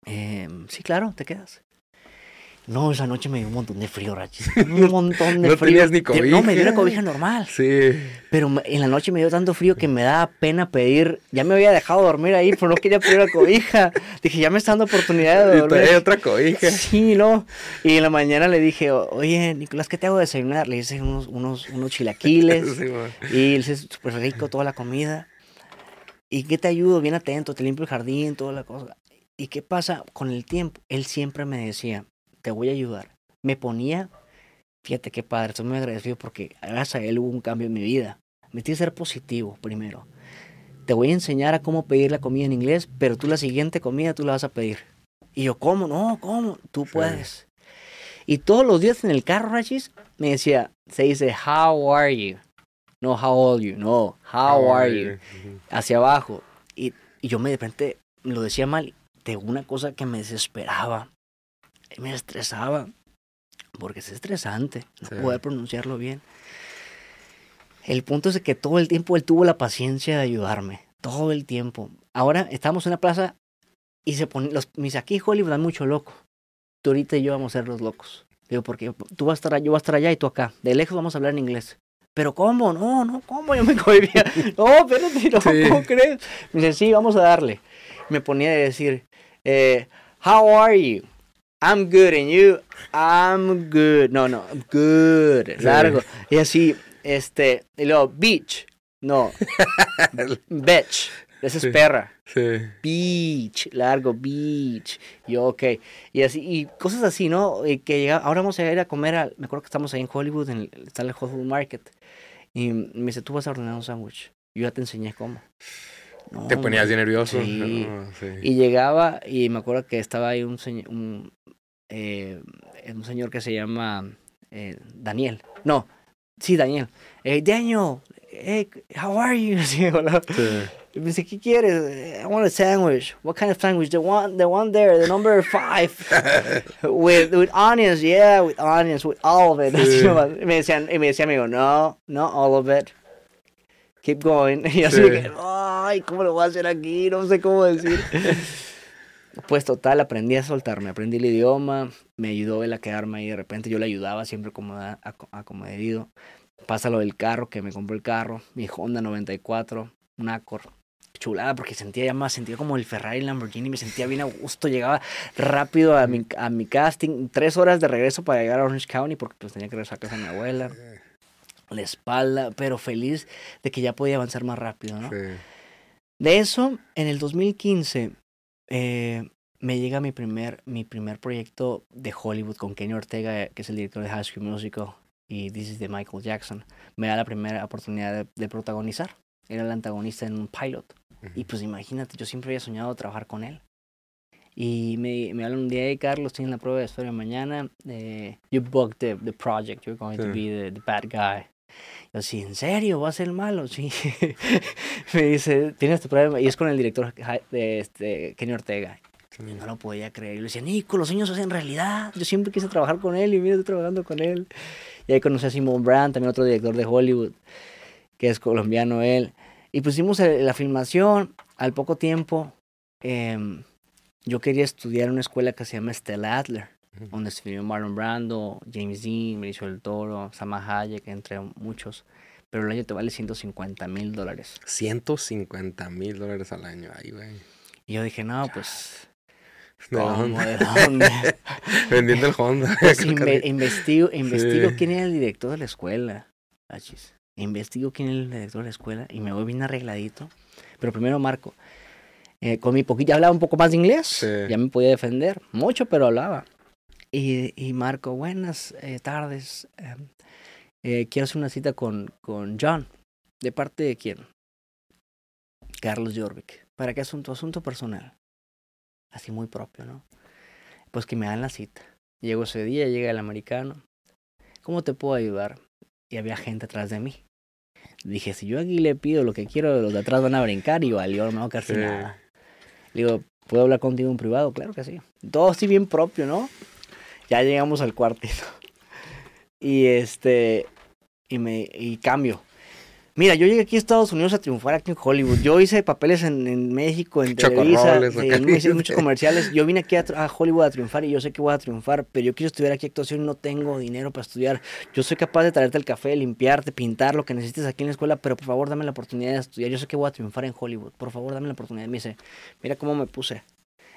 Em, sí, claro, te quedas. No, esa noche me dio un montón de frío, Rachis. Un montón de no frío. tenías ni Te- No, me dio una cobija. cobija normal. Sí. Pero en la noche me dio tanto frío que me daba pena pedir. Ya me había dejado dormir ahí, pero no quería pedir la cobija. Dije, ya me está dando oportunidad de Y dormir. traía otra cobija. Sí, no. Y en la mañana le dije, "O- oye, Nicolás, ¿qué te hago de desayunar? Le hice unos, unos, unos chilaquiles. Sí, y le hice súper rico toda la comida. ¿Y qué te ayudo? Bien atento, te limpio el jardín, toda la cosa. ¿Y qué pasa? Con el tiempo, él siempre me decía, te voy a ayudar. Me ponía, fíjate qué padre, estoy muy agradecido porque gracias a él hubo un cambio en mi vida. Me tiene que ser positivo primero. Te voy a enseñar a cómo pedir la comida en inglés, pero tú la siguiente comida tú la vas a pedir. Y yo, ¿cómo? No, ¿cómo? Tú Sí. puedes. Y todos los días en el carro, Rachis, me decía, se dice, how are you? No, how old you? No, how are you? Hacia abajo. Y, y yo me de repente lo decía mal de una cosa que me desesperaba. Me estresaba. Porque es estresante no Sí. poder pronunciarlo bien. El punto es que todo el tiempo él tuvo la paciencia de ayudarme. Todo el tiempo. Ahora estamos en una plaza y se ponen los mis aquí Hollywood dan mucho loco. Tú ahorita y yo vamos a ser los locos. Digo, porque tú vas a estar, yo voy a estar allá y tú acá. De lejos vamos a hablar en inglés. Pero ¿cómo? No, no, ¿cómo? Yo me cohibía. No, espérate, no, Sí. ¿cómo crees? Me dice, sí, vamos a darle. Me ponía a decir, eh, how are you? I'm good, and you? I'm good. No, no, I'm good. Largo. Y así, este, y luego, beach. No, bitch. Esa es Sí. perra. Sí. Beach, largo, beach. Yo, ok. Y así, y cosas así, ¿no? Y que llega, ahora vamos a ir a comer al, me acuerdo que estamos ahí en Hollywood, en el, está el Foods Market. Y me dice, tú vas a ordenar un sándwich. Yo ya te enseñé cómo. No, Te ponías bien nervioso. Sí. No, sí. Y llegaba y me acuerdo que estaba ahí un un, eh, un señor que se llama eh, Daniel. No, sí, Daniel. Eh, Daniel, hey, how are you? Así, hola. Sí. Me dice, ¿qué quieres? I want a sandwich. What kind of sandwich? The one, the one there, the number five. with, with onions, yeah, with onions, with all of it. Sí. Y me decían, y me decía amigo, no, no all of it. Keep going. Y así Sí. que, ay, ¿cómo lo voy a hacer aquí? No sé cómo decir. Pues total, aprendí a soltarme, aprendí el idioma, me ayudó él a quedarme ahí de repente, yo le ayudaba siempre como acomedido. Pasa lo del carro, que me compró el carro, mi Honda 94, un Accord. Chulada, porque sentía ya más, sentía como el Ferrari Lamborghini, me sentía bien a gusto, llegaba rápido a mi, a mi casting, tres horas de regreso para llegar a Orange County, porque pues tenía que regresar a casa de mi abuela, la espalda, pero feliz de que ya podía avanzar más rápido, ¿no? Sí. De eso, en el 2015, eh, me llega mi primer, mi primer proyecto de Hollywood con Kenny Ortega, que es el director de High School Musical, y This is de Michael Jackson. Me da la primera oportunidad de, de protagonizar. Era el antagonista en un pilot. Y pues imagínate, yo siempre había soñado trabajar con él. Y me, me hablan un día, hey, Carlos, tienes la prueba de historia mañana. Eh, you booked the, the project, you're going to be the, the bad guy. Yo, sí, ¿en serio? ¿Va a ser malo? Sí. me dice, tienes tu prueba. Y es con el director este, Kenny Ortega. Y no lo podía creer. Yo le decía, Nico, los sueños se hacen realidad. Yo siempre quise trabajar con él y mira, estoy trabajando con él. Y ahí conocí a Simon Brand, también otro director de Hollywood, que es colombiano él. Y pusimos la filmación. Al poco tiempo, em, yo quería estudiar en una escuela que se llama Stella Adler, Ujú. donde estudió Marlon Brando, James Dean, Benicio del Toro, Sama Hayek, entre muchos. Pero el año te vale 150 mil dólares. 150 mil dólares al año. Ay, güey. Y yo dije, no, pues, ¿De ¿cómo? dónde? ¿De dónde? Vendiendo el Honda. Pues inve- investigo, investigo Sí. quién era el director de la escuela. Achis. Investigo quién era el director de la escuela y me voy bien arregladito. Pero primero marco. Eh, con mi poquito, ya hablaba un poco más de inglés. Sí. Ya me podía defender. Mucho, pero hablaba. Y, y marco, buenas eh, tardes. eh, eh, quiero hacer una cita con, con John. ¿De parte de quién? Carlos Jorvik. ¿Para qué asunto? Asunto personal. Así muy propio, ¿no? Pues que me dan la cita. Llego ese día, llega el americano. ¿Cómo te puedo ayudar? Y había gente atrás de mí. Dije, si yo aquí le pido lo que quiero, los de atrás van a brincar y valió, no sin Sí. nada. Le digo, ¿puedo hablar contigo en privado? Claro que sí. Todo así bien propio, ¿no? Ya llegamos al cuartito. Y este, y me, y cambio. Mira, yo llegué aquí a Estados Unidos a triunfar aquí en Hollywood. Yo hice papeles en, en México, en Televisa, en muchos, comerciales. Yo vine aquí a, a Hollywood a triunfar y yo sé que voy a triunfar, pero yo quiero estudiar aquí actuación y no tengo dinero para estudiar. Yo soy capaz de traerte el café, limpiarte, pintar, lo que necesites aquí en la escuela, pero por favor dame la oportunidad de estudiar. Yo sé que voy a triunfar en Hollywood. Por favor dame la oportunidad. Me dice, mira cómo me puse.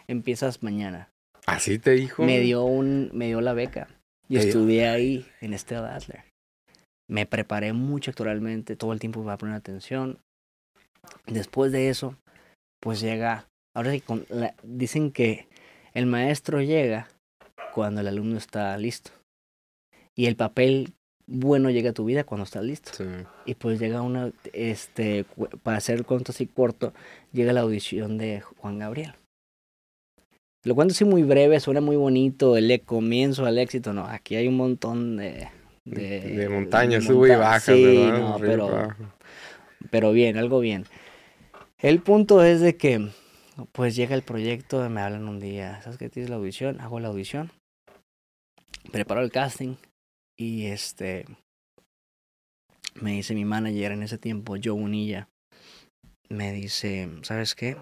Empiezas mañana. Así te dijo. Me dio, un, me dio la beca y dio- estudié ahí en Stella Adler. Me preparé mucho actoralmente, todo el tiempo iba a poner atención. Después de eso, pues llega, ahora sí, con la- dicen que el maestro llega cuando el alumno está listo. Y el papel bueno llega a tu vida cuando estás listo. Sí. Y pues llega una, este, para hacer el cuento así corto, llega la audición de Juan Gabriel. Lo cuento así muy breve, suena muy bonito, el comienzo al éxito, no, aquí hay un montón de... De, De montañas, de sube y monta- baja, sí, ¿verdad? no, pero, pero bien, algo bien. El punto es de que, pues llega el proyecto, me hablan un día, ¿sabes qué? Tienes la audición, hago la audición, preparo el casting y este, me dice mi manager en ese tiempo, Joe Unilla, me dice, ¿sabes qué?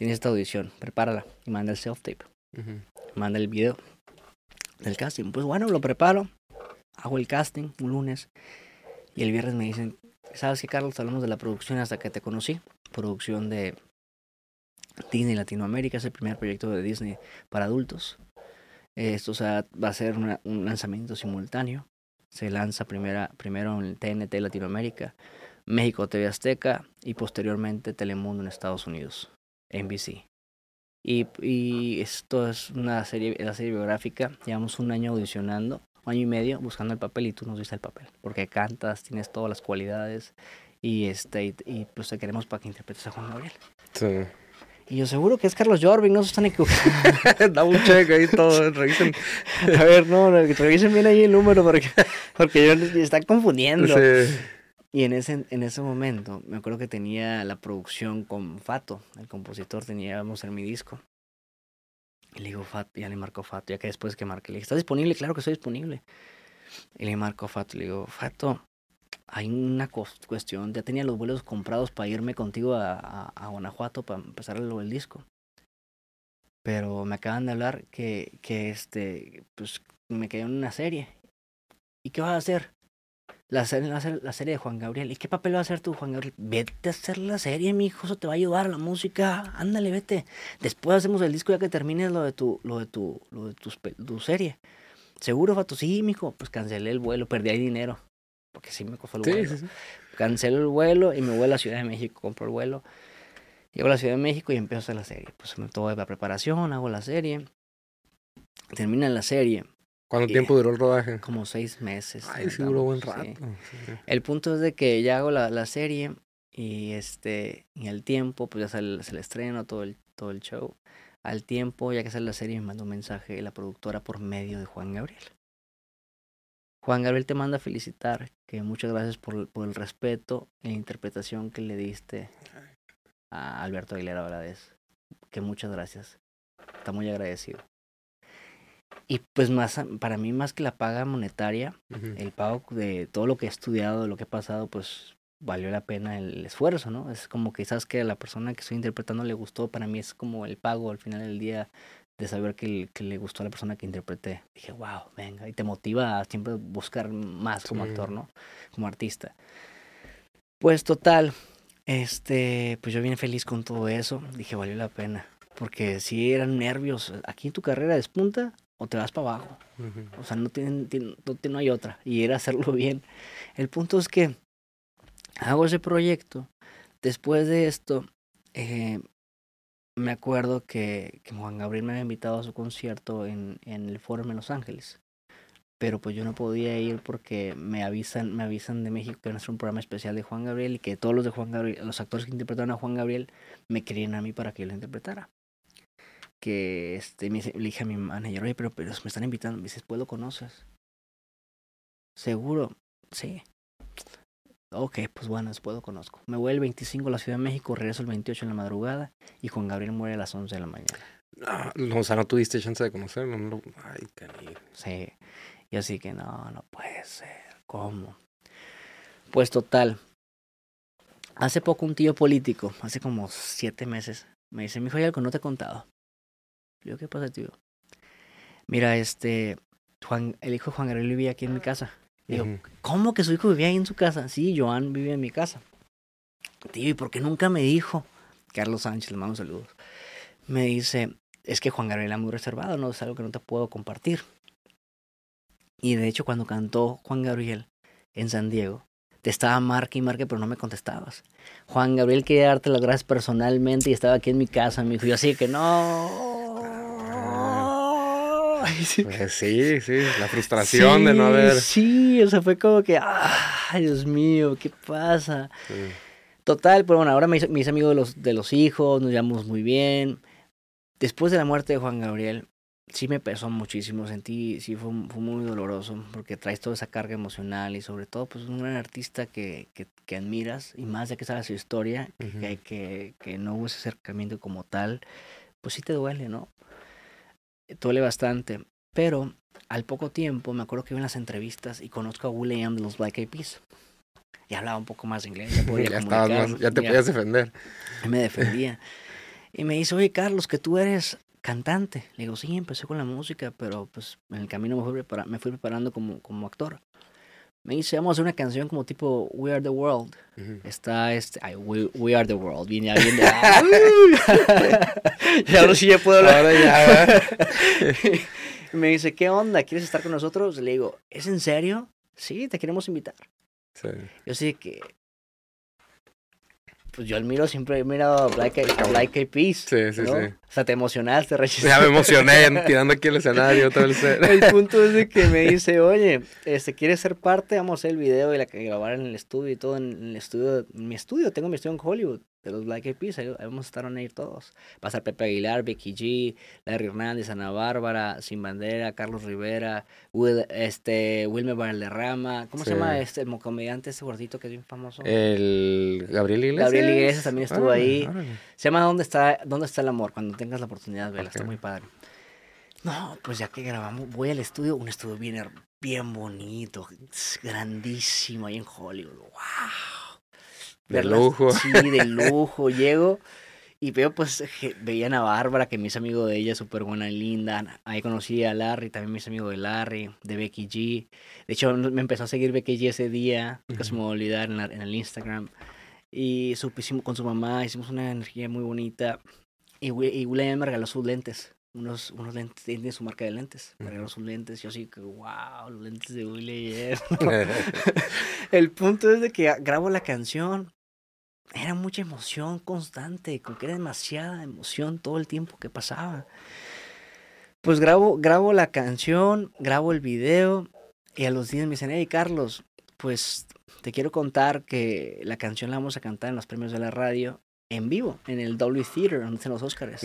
Tienes esta audición, prepárala y manda el self-tape, manda el video del casting. Pues bueno, lo preparo, hago el casting un lunes y el viernes me dicen, ¿sabes qué, Carlos? Hablamos de la producción hasta que te conocí, producción de Disney Latinoamérica, es el primer proyecto de Disney para adultos. Esto o sea, va a ser una- un lanzamiento simultáneo. Se lanza primera, primero en TNT Latinoamérica, México TV Azteca y posteriormente Telemundo en Estados Unidos, NBC. Y, y esto es una serie, la serie biográfica. Llevamos un año audicionando, un año y medio buscando el papel y tú nos diste el papel. Porque cantas, tienes todas las cualidades y este y, y, pues te queremos para que interpretes a Juan Gabriel. Sí. Y yo seguro que es Carlos Jorvik, no se están equivocando. da un check ahí todo, revisen. A ver, no, revisen bien ahí el número porque, porque yo están confundiendo. Sí. Y en ese, en ese momento, me acuerdo que tenía la producción con Fato, el compositor, teníamos en mi disco. Y le digo, Fato, ya le marcó Fato, ya que después que marqué, le dije, ¿estás disponible? Claro que estoy disponible. Y le marco Fato, le digo, Fato, hay una cuestión, ya tenía los vuelos comprados para irme contigo a, a, a Guanajuato para empezar lo del disco. Pero me acaban de hablar que, que este, pues me quedé en una serie. ¿Y qué vas a hacer? La serie, la, serie, la serie de Juan Gabriel. ¿Y qué papel va a hacer tú, Juan Gabriel? Vete a hacer la serie, mi hijo. Eso te va a ayudar a la música. Ándale, vete. Después hacemos el disco ya que termines lo de tu, lo de tu, lo de tu serie. ¿Seguro, Fato? Sí, mijo. Pues cancelé el vuelo, perdí ahí dinero. Porque sí me costó el Sí, vuelo. sí, sí. Cancelo el vuelo y me voy a la Ciudad de México, compro el vuelo. Llego a la Ciudad de México y empiezo a hacer la serie. Pues me tomo la preparación, hago la serie. Termina la serie, ¿Cuánto tiempo duró el rodaje? como seis meses. Ay, sí duró buen sí. rato. Sí. El punto es de que ya hago la, la serie y este en el tiempo pues ya sale, se le estreno todo el todo el show. Al tiempo, ya que sale la serie, me mandó un mensaje la productora por medio de Juan Gabriel. Juan Gabriel te manda a felicitar, que muchas gracias por, por el respeto y la interpretación que le diste a Alberto Aguilera Valadez. Que muchas gracias. Está muy agradecido. Y pues más, para mí más que la paga monetaria, el pago de todo lo que he estudiado, de lo que he pasado, pues valió la pena el esfuerzo, ¿no? Es como sabes que a la persona que estoy interpretando le gustó, para mí es como el pago al final del día de saber que, que le gustó a la persona que interpreté. Dije, wow, venga, y te motiva a siempre buscar más como actor, ¿no? Como artista. Pues total, este, pues yo bien feliz con todo eso, dije, valió la pena, porque si eran nervios, aquí en tu carrera despunta o te vas para abajo. O sea, no, tienen, no, no hay otra. Y era hacerlo bien. El punto es que hago ese proyecto. Después de esto, eh, me acuerdo que, que, Juan Gabriel me había invitado a su concierto en, en el Forum en Los Ángeles. Pero pues yo no podía ir porque me avisan, me avisan de México que van a hacer un programa especial de Juan Gabriel y que todos los de Juan Gabriel, los actores que interpretaron a Juan Gabriel, me querían a mí para que yo lo interpretara. Que este, me, le dije a mi manager, oye, pero, pero me están invitando. Me dice, pues lo conoces. Seguro, sí. Ok, pues bueno, después lo conozco. Me voy el 25 a la Ciudad de México, regreso el 28 en la madrugada y Juan Gabriel muere a las 11 de la mañana. No, o sea, no tuviste chance de conocerlo. No, ay, cariño. Sí, y así que no, no puede ser. ¿Cómo? Pues total. Hace poco un tío político, hace como siete meses, me dice, mi hijo, hay algo no te he contado. Digo, ¿qué pasa, tío? Mira, este, Juan, el hijo de Juan Gabriel vivía aquí en mi casa. Digo, ¿cómo que su hijo vivía ahí en su casa? Sí, Joan vivía en mi casa. Tío, ¿y por qué nunca me dijo? Carlos Sánchez, le mando saludos. Me dice, es que Juan Gabriel era muy reservado, no es algo que no te puedo compartir. Y de hecho, cuando cantó Juan Gabriel en San Diego, te estaba marque y marque, pero no me contestabas. Juan Gabriel quería darte las gracias personalmente y estaba aquí en mi casa, me dijo, yo así que no, Sí. Pues sí, sí, la frustración de no haber. Sí, o sea, fue como que, ay, Dios mío, ¿qué pasa? Total, pero bueno, ahora me hice, me hice amigo de los, de los hijos, nos llevamos muy bien. Después de la muerte de Juan Gabriel, sí me pesó muchísimo, sentí, sí fue, fue, muy doloroso, porque traes toda esa carga emocional y sobre todo, pues un gran artista que, que, que admiras, y más de que sabes su historia, que, que, que no hubo ese acercamiento como tal, pues sí te duele, ¿no? duele bastante. Pero al poco tiempo me acuerdo que iba en las entrevistas y conozco a William de los Black Eyed Peas. Y hablaba un poco más inglés. Ya, podía ya, ya te podías defender. Me defendía. y me dice, oye Carlos, que tú eres cantante. Le digo, sí, empecé con la música, pero pues en el camino me fui, me fui preparando como, como actor. Me dice, vamos a hacer una canción como tipo We Are the World. Está este, ay, we, Are the World. Viene ya viene. ya no sí ya puedo hablar. Ahora ya. me dice, ¿qué onda? ¿Quieres estar con nosotros? Le digo, ¿es en serio? Sí, te queremos invitar. Sí. Yo sí que, pues yo admiro, siempre he mirado Black Eyed, Peas. Sí, sí, sí. O sea, te emocionaste, Rachel. Ya me emocioné tirando aquí el escenario todo el El punto es de que me dice, oye, este, ¿quieres ser parte? Vamos a hacer el video y la que grabar en el estudio y todo en el estudio, en mi estudio, tengo mi estudio en Hollywood de los Black Eyed Peas, ahí, vamos a estar a ir todos. Va a estar Pepe Aguilar, Becky G, Larry Hernández, Ana Bárbara, Sin Bandera, Carlos Rivera, Will, este, Wilmer Valderrama, ¿cómo se llama este el comediante ese gordito que es bien famoso? El Gabriel Iglesias. Gabriel Iglesias también estuvo ahí. Se llama ¿Dónde está, ¿Dónde está el amor? Cuando tengas la oportunidad, vela, está muy padre. No, pues ya que grabamos, voy al estudio, un estudio bien, bien bonito, grandísimo ahí en Hollywood. ¡Wow! De lujo. Sí, de lujo. Llego y veo, pues, veían a Bárbara, que me hice amigo de ella, súper buena y linda. Ahí conocí a Larry, también me hice amigo de Larry, de Becky G. De hecho, me empezó a seguir Becky G ese día, nunca se me va a olvidar, en, en el Instagram. Y supimos con su mamá, hicimos una energía muy bonita. Y, y William me regaló sus lentes unos, unos lentes, tiene su marca de lentes, me regaló sus lentes, yo así que, wow, los lentes de William. el punto es de que grabo la canción, era mucha emoción constante, con que era demasiada emoción todo el tiempo que pasaba. Pues grabo, grabo la canción, grabo el video y a los días me dicen, hey Carlos, pues te quiero contar que la canción la vamos a cantar en los premios de la radio en vivo, en el W Theater, donde están los Oscars.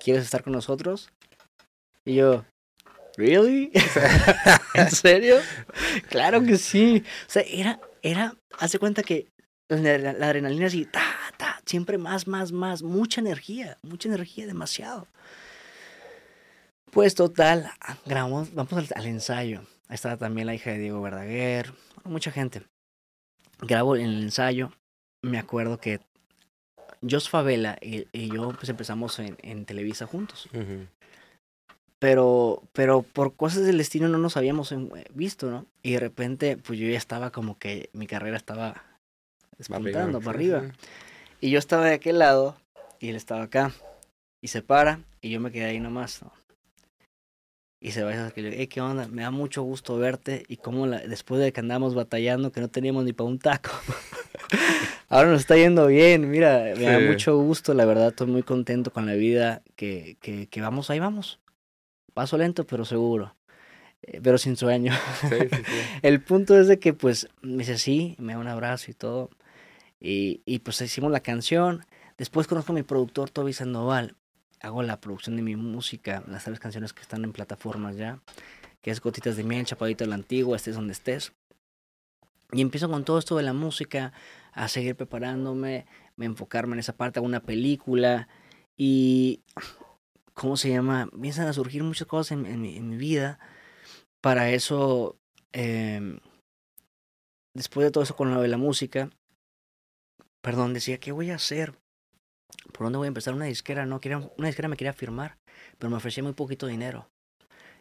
¿quieres estar con nosotros? Y yo, ¿really? ¿En serio? claro que sí. O sea, era, era, hace cuenta que la, la adrenalina así, ta, ta, siempre más, más, más, mucha energía, mucha energía, demasiado. Pues total, grabamos, vamos al, al ensayo. Ahí estaba también la hija de Diego Verdaguer, mucha gente. Grabo en el ensayo. Me acuerdo que Jos Favela y, y yo pues empezamos en, en Televisa juntos. Ujú. Pero, pero por cosas del destino no nos habíamos eh, visto, ¿no? Y de repente, pues yo ya estaba como que mi carrera estaba despuntando para arriba. sí. Y yo estaba de aquel lado y él estaba acá. Y se para y yo me quedé ahí nomás, ¿no? Y se va y dice, hey, ¿qué onda? Me da mucho gusto verte. Y como la, después de que andamos batallando, que no teníamos ni para un taco. Ahora nos está yendo bien, mira, me da Sí. mucho gusto, la verdad, estoy muy contento con la vida, que, que, que vamos, ahí vamos. Paso lento, pero seguro. Eh, pero sin sueño. Sí, sí, sí. El punto es de que, pues, me dice sí, me da un abrazo y todo. Y, y pues hicimos la canción. Después conozco a mi productor, Toby Sandoval. Hago la producción de mi música, las tres canciones que están en plataformas ya. Que es Gotitas de Miel, Chapadito de la Antigua, Estés donde estés. Y empiezo con todo esto de la música, a seguir preparándome, me enfocarme en esa parte, hago una película. Y, ¿cómo se llama? Empiezan a surgir muchas cosas en, en mi, en mi vida. Para eso, em, después de todo eso con lo de la música, perdón, decía, ¿qué voy a hacer? ¿Por dónde voy a empezar? Una disquera, no, quería, una disquera me quería firmar, pero me ofrecía muy poquito dinero.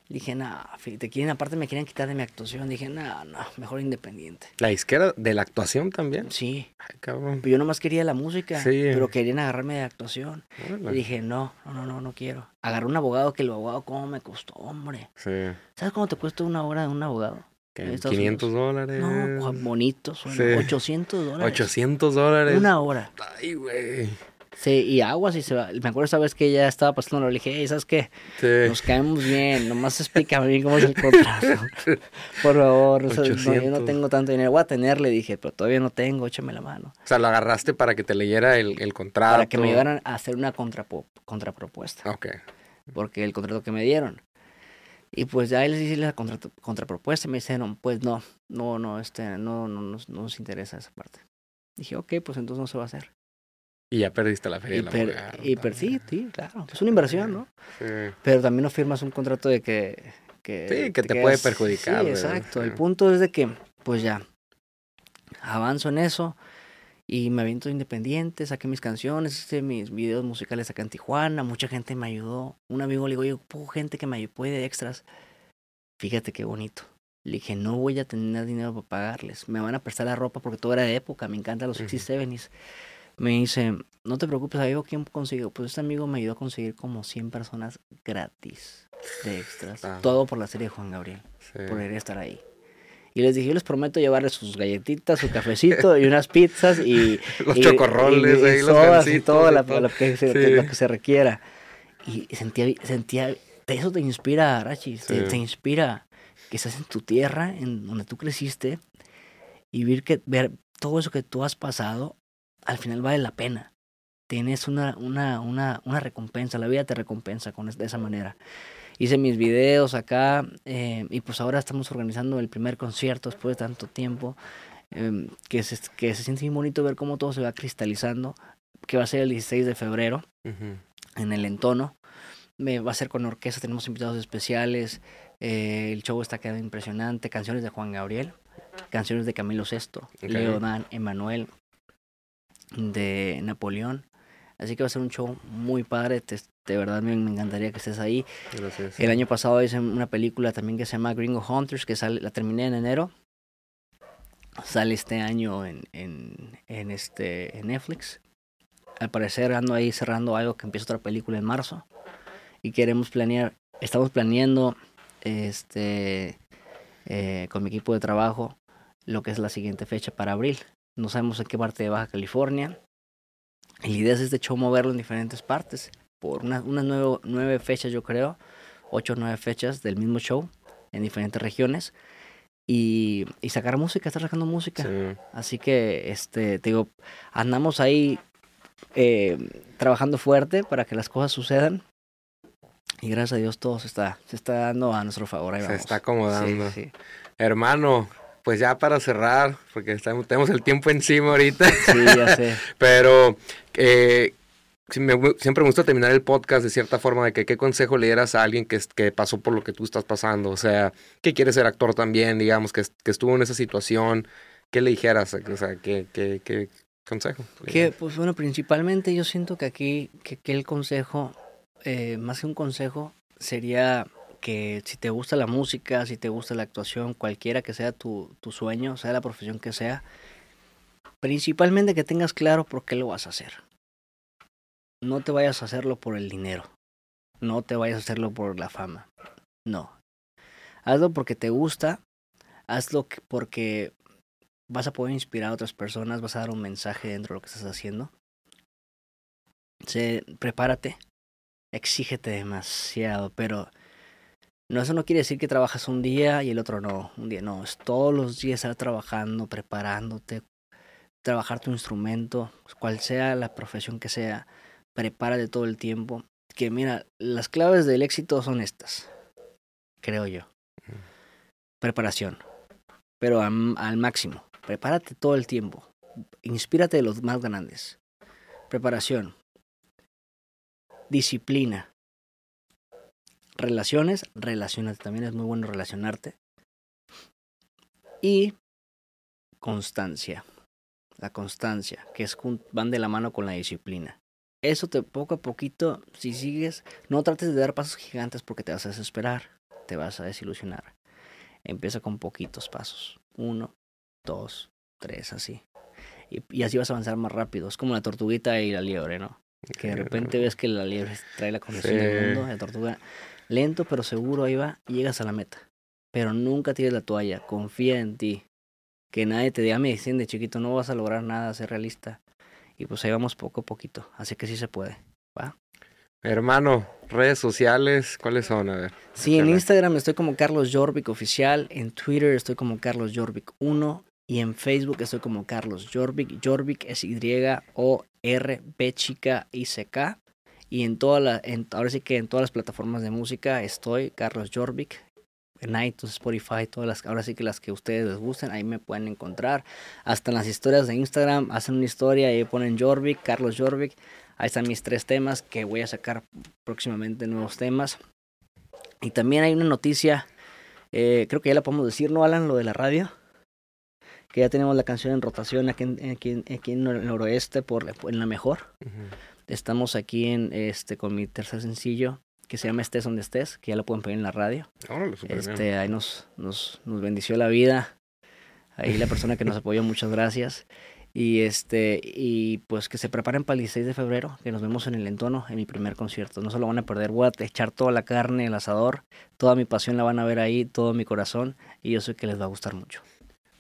Dije, no, te quieren, aparte me quieren quitar de mi actuación. Dije, no, no, mejor independiente. La disquera de la actuación también. Sí, Ay, cabrón. yo nomás quería la música, Sí. pero querían agarrarme de actuación. Y dije, no, no, no, no, no quiero. Agarré un abogado que el abogado, ¿cómo me costó, hombre? Sí. ¿Sabes cómo te cuesta una hora de un abogado? ¿Qué? En Estados 500 dólares. No, Juan, bonito, suena. Sí. 800 dólares. 800 dólares. Una hora. Ay, güey. Sí, y aguas y se va. Me acuerdo esa vez que ya estaba pasando, le dije, hey, ¿sabes qué? Sí. Nos caemos bien, nomás explícame bien cómo es el contrato. Por favor, o sea, no, yo no 800. tengo tanto dinero. Voy a tener, le dije, pero todavía no tengo, échame la mano. O sea, lo agarraste para que te leyera el, el contrato. Para que me ayudaran a hacer una contrapropuesta. Ok. Porque el contrato que me dieron. Y pues ya les hice la contrato- contrapropuesta y me dijeron, pues no, no, no, este, no, no, nos- no nos interesa esa parte. Dije, ok, pues entonces no se va a hacer. Y ya perdiste la feria Y, del per- y per- sí, sí, claro. Es una inversión, ¿no? Sí. Pero también no firmas un contrato de que... que Sí, que te puede perjudicar, Sí, ¿verdad? exacto. El punto es de que, pues ya, avanzo en eso y me aviento independiente, saqué mis canciones, hice mis videos musicales acá en Tijuana, mucha gente me ayudó. Un amigo le digo, oye, poco gente que me ayudó de extras. Fíjate qué bonito. Le dije, no voy a tener dinero para pagarles. Me van a prestar la ropa porque todo era de época. Me encantan los Ujú. 60s. Me dice, no te preocupes, amigo, ¿quién consiguió? Pues este amigo me ayudó a conseguir como 100 personas gratis de extras. Ah. Todo por la serie de Juan Gabriel. Sí. Por querer estar ahí. Y les dije, yo les prometo llevarles sus galletitas, su cafecito y unas pizzas y... Los y- chocorroles y- y los y todo y la- todo. lo, que se, Sí. lo que se requiera. Y sentía, sentía, eso te inspira, Rachi, te, Sí. te inspira que estás en tu tierra, en donde tú creciste, y ver, que, ver todo eso que tú has pasado, al final vale la pena. Tienes una, una, una, una recompensa, la vida te recompensa con de esa manera. Hice mis videos acá eh, y pues ahora estamos organizando el primer concierto después de tanto tiempo, eh, que, se, que se siente bien bonito ver cómo todo se va cristalizando, que va a ser el 16 de febrero en el entono. Me va a ser con orquesta, tenemos invitados especiales. eh, el show está quedando impresionante. Canciones de Juan Gabriel, canciones de Camilo VI, Ok. Leo Dan, Emanuel, de Napoleón. Así que va a ser un show muy padre. te- de verdad me, me encantaría que estés ahí. Gracias. El año pasado hice una película también que se llama Gringo Hunters, que sale, la terminé en enero. Sale este año en, en, en este, en Netflix. Al parecer ando ahí cerrando algo que empieza otra película en marzo. Y queremos planear, estamos planeando este eh, con mi equipo de trabajo lo que es la siguiente fecha para abril. No sabemos en qué parte de Baja California. Y la idea es este show moverlo en diferentes partes. Por una- unas nueve, nueve fechas yo creo. Ocho o nueve fechas del mismo show en diferentes regiones. Y, y sacar música, estar sacando música. Sí. Así que, este, te digo, andamos ahí eh, trabajando fuerte para que las cosas sucedan. Y gracias a Dios todo se está, se está dando a nuestro favor. Ahí Se vamos. está acomodando. Sí, sí. Hermano, pues ya para cerrar, porque estamos, tenemos el tiempo encima ahorita, Sí, ya sé. pero eh, me siempre me gusta terminar el podcast de cierta forma de que qué consejo le dieras a alguien que, es- que pasó por lo que tú estás pasando, o sea, que quiere ser actor también, digamos, que, es- que estuvo en esa situación, ¿qué le dijeras? O sea, ¿qué, qué, qué consejo? Que, pues bueno, principalmente yo siento que aquí, que, que el consejo, eh, más que un consejo, sería que si te gusta la música, si te gusta la actuación, cualquiera que sea tu, tu sueño, sea la profesión que sea, principalmente que tengas claro por qué lo vas a hacer. No te vayas a hacerlo por el dinero, no te vayas a hacerlo por la fama, no. Hazlo porque te gusta, hazlo que- porque vas a poder inspirar a otras personas, vas a dar un mensaje dentro de lo que estás haciendo. Prepárate, exígete demasiado, pero no, eso no quiere decir que trabajas un día y el otro no, un día no, es todos los días estar trabajando, preparándote, trabajar tu instrumento, cual sea la profesión que sea, prepárate todo el tiempo. Que mira, las claves del éxito son estas, creo yo. Preparación, pero al, al máximo. Prepárate todo el tiempo. Inspírate de los más grandes. Preparación. Disciplina. Relaciones, relacionate. También es muy bueno relacionarte. Y constancia. La constancia, que es van de la mano con la disciplina. Eso te poco a poquito, si sigues, no trates de dar pasos gigantes porque te vas a desesperar, te vas a desilusionar. Empieza con poquitos pasos. Uno, dos, tres, así. Y, y así vas a avanzar más rápido. Es como la tortuguita y la liebre, ¿no? Que de repente ves que la liebre trae la conexión del Sí. mundo, la tortuga lento pero seguro ahí va y llegas a la meta. Pero nunca tires la toalla, confía en ti. Que nadie te diga, me dicen de chiquito, no vas a lograr nada, ser realista. Y pues ahí vamos poco a poquito, así que sí se puede. Hermano, redes sociales, ¿cuáles son? A ver. Sí, en. Instagram estoy como Carlos Jorvik Oficial, en Twitter estoy como Carlos Jorvik 1 y en Facebook estoy como Carlos Jorvik. Jorvik es Y-O-R-B chica I C K. Y en toda la, en, ahora sí que en todas las plataformas de música estoy Carlos Jorvik. En iTunes, Spotify, todas las, ahora sí que las que ustedes les gusten, ahí me pueden encontrar. Hasta en las historias de Instagram, hacen una historia y ponen Jorvik, Carlos Jorvik. Ahí están mis tres temas que voy a sacar próximamente nuevos temas. Y también hay una noticia, eh, creo que ya la podemos decir, ¿no, Alan? Lo de la radio. Que ya tenemos la canción en rotación aquí en, aquí en, aquí en el noroeste, por, en la mejor. Estamos aquí en este con mi tercer sencillo, que se llama Estés donde estés, que ya lo pueden pedir en la radio. Órale, bien. Este, ahí nos, nos, nos bendició la vida. Ahí la persona que nos apoyó, muchas gracias. Y este, y pues que se preparen para el 16 de febrero, que nos vemos en el entono, en mi primer concierto. No se lo van a perder, voy a echar toda la carne, el asador, toda mi pasión la van a ver ahí, todo mi corazón, y yo sé que les va a gustar mucho.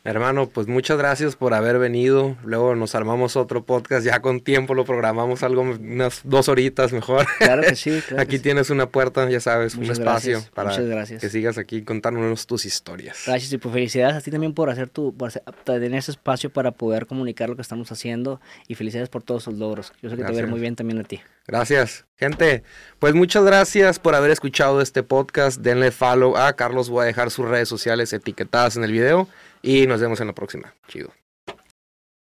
Hermano, pues muchas gracias por haber venido. Luego nos armamos otro podcast ya con tiempo, lo programamos algo, unas dos horitas mejor. Claro que sí, claro que aquí sí. tienes una puerta, ya sabes, Muchas un espacio gracias, para gracias. que sigas aquí contándonos tus historias. Gracias y pues felicidades a ti también por hacer tu, por tener ese espacio para poder comunicar lo que estamos haciendo y felicidades por todos sus logros. Yo sé que te va Gracias. muy bien también a ti. Gracias, gente. Pues muchas gracias por haber escuchado este podcast. Denle follow a Carlos. Voy a dejar sus redes sociales etiquetadas en el video y nos vemos en la próxima. Chido.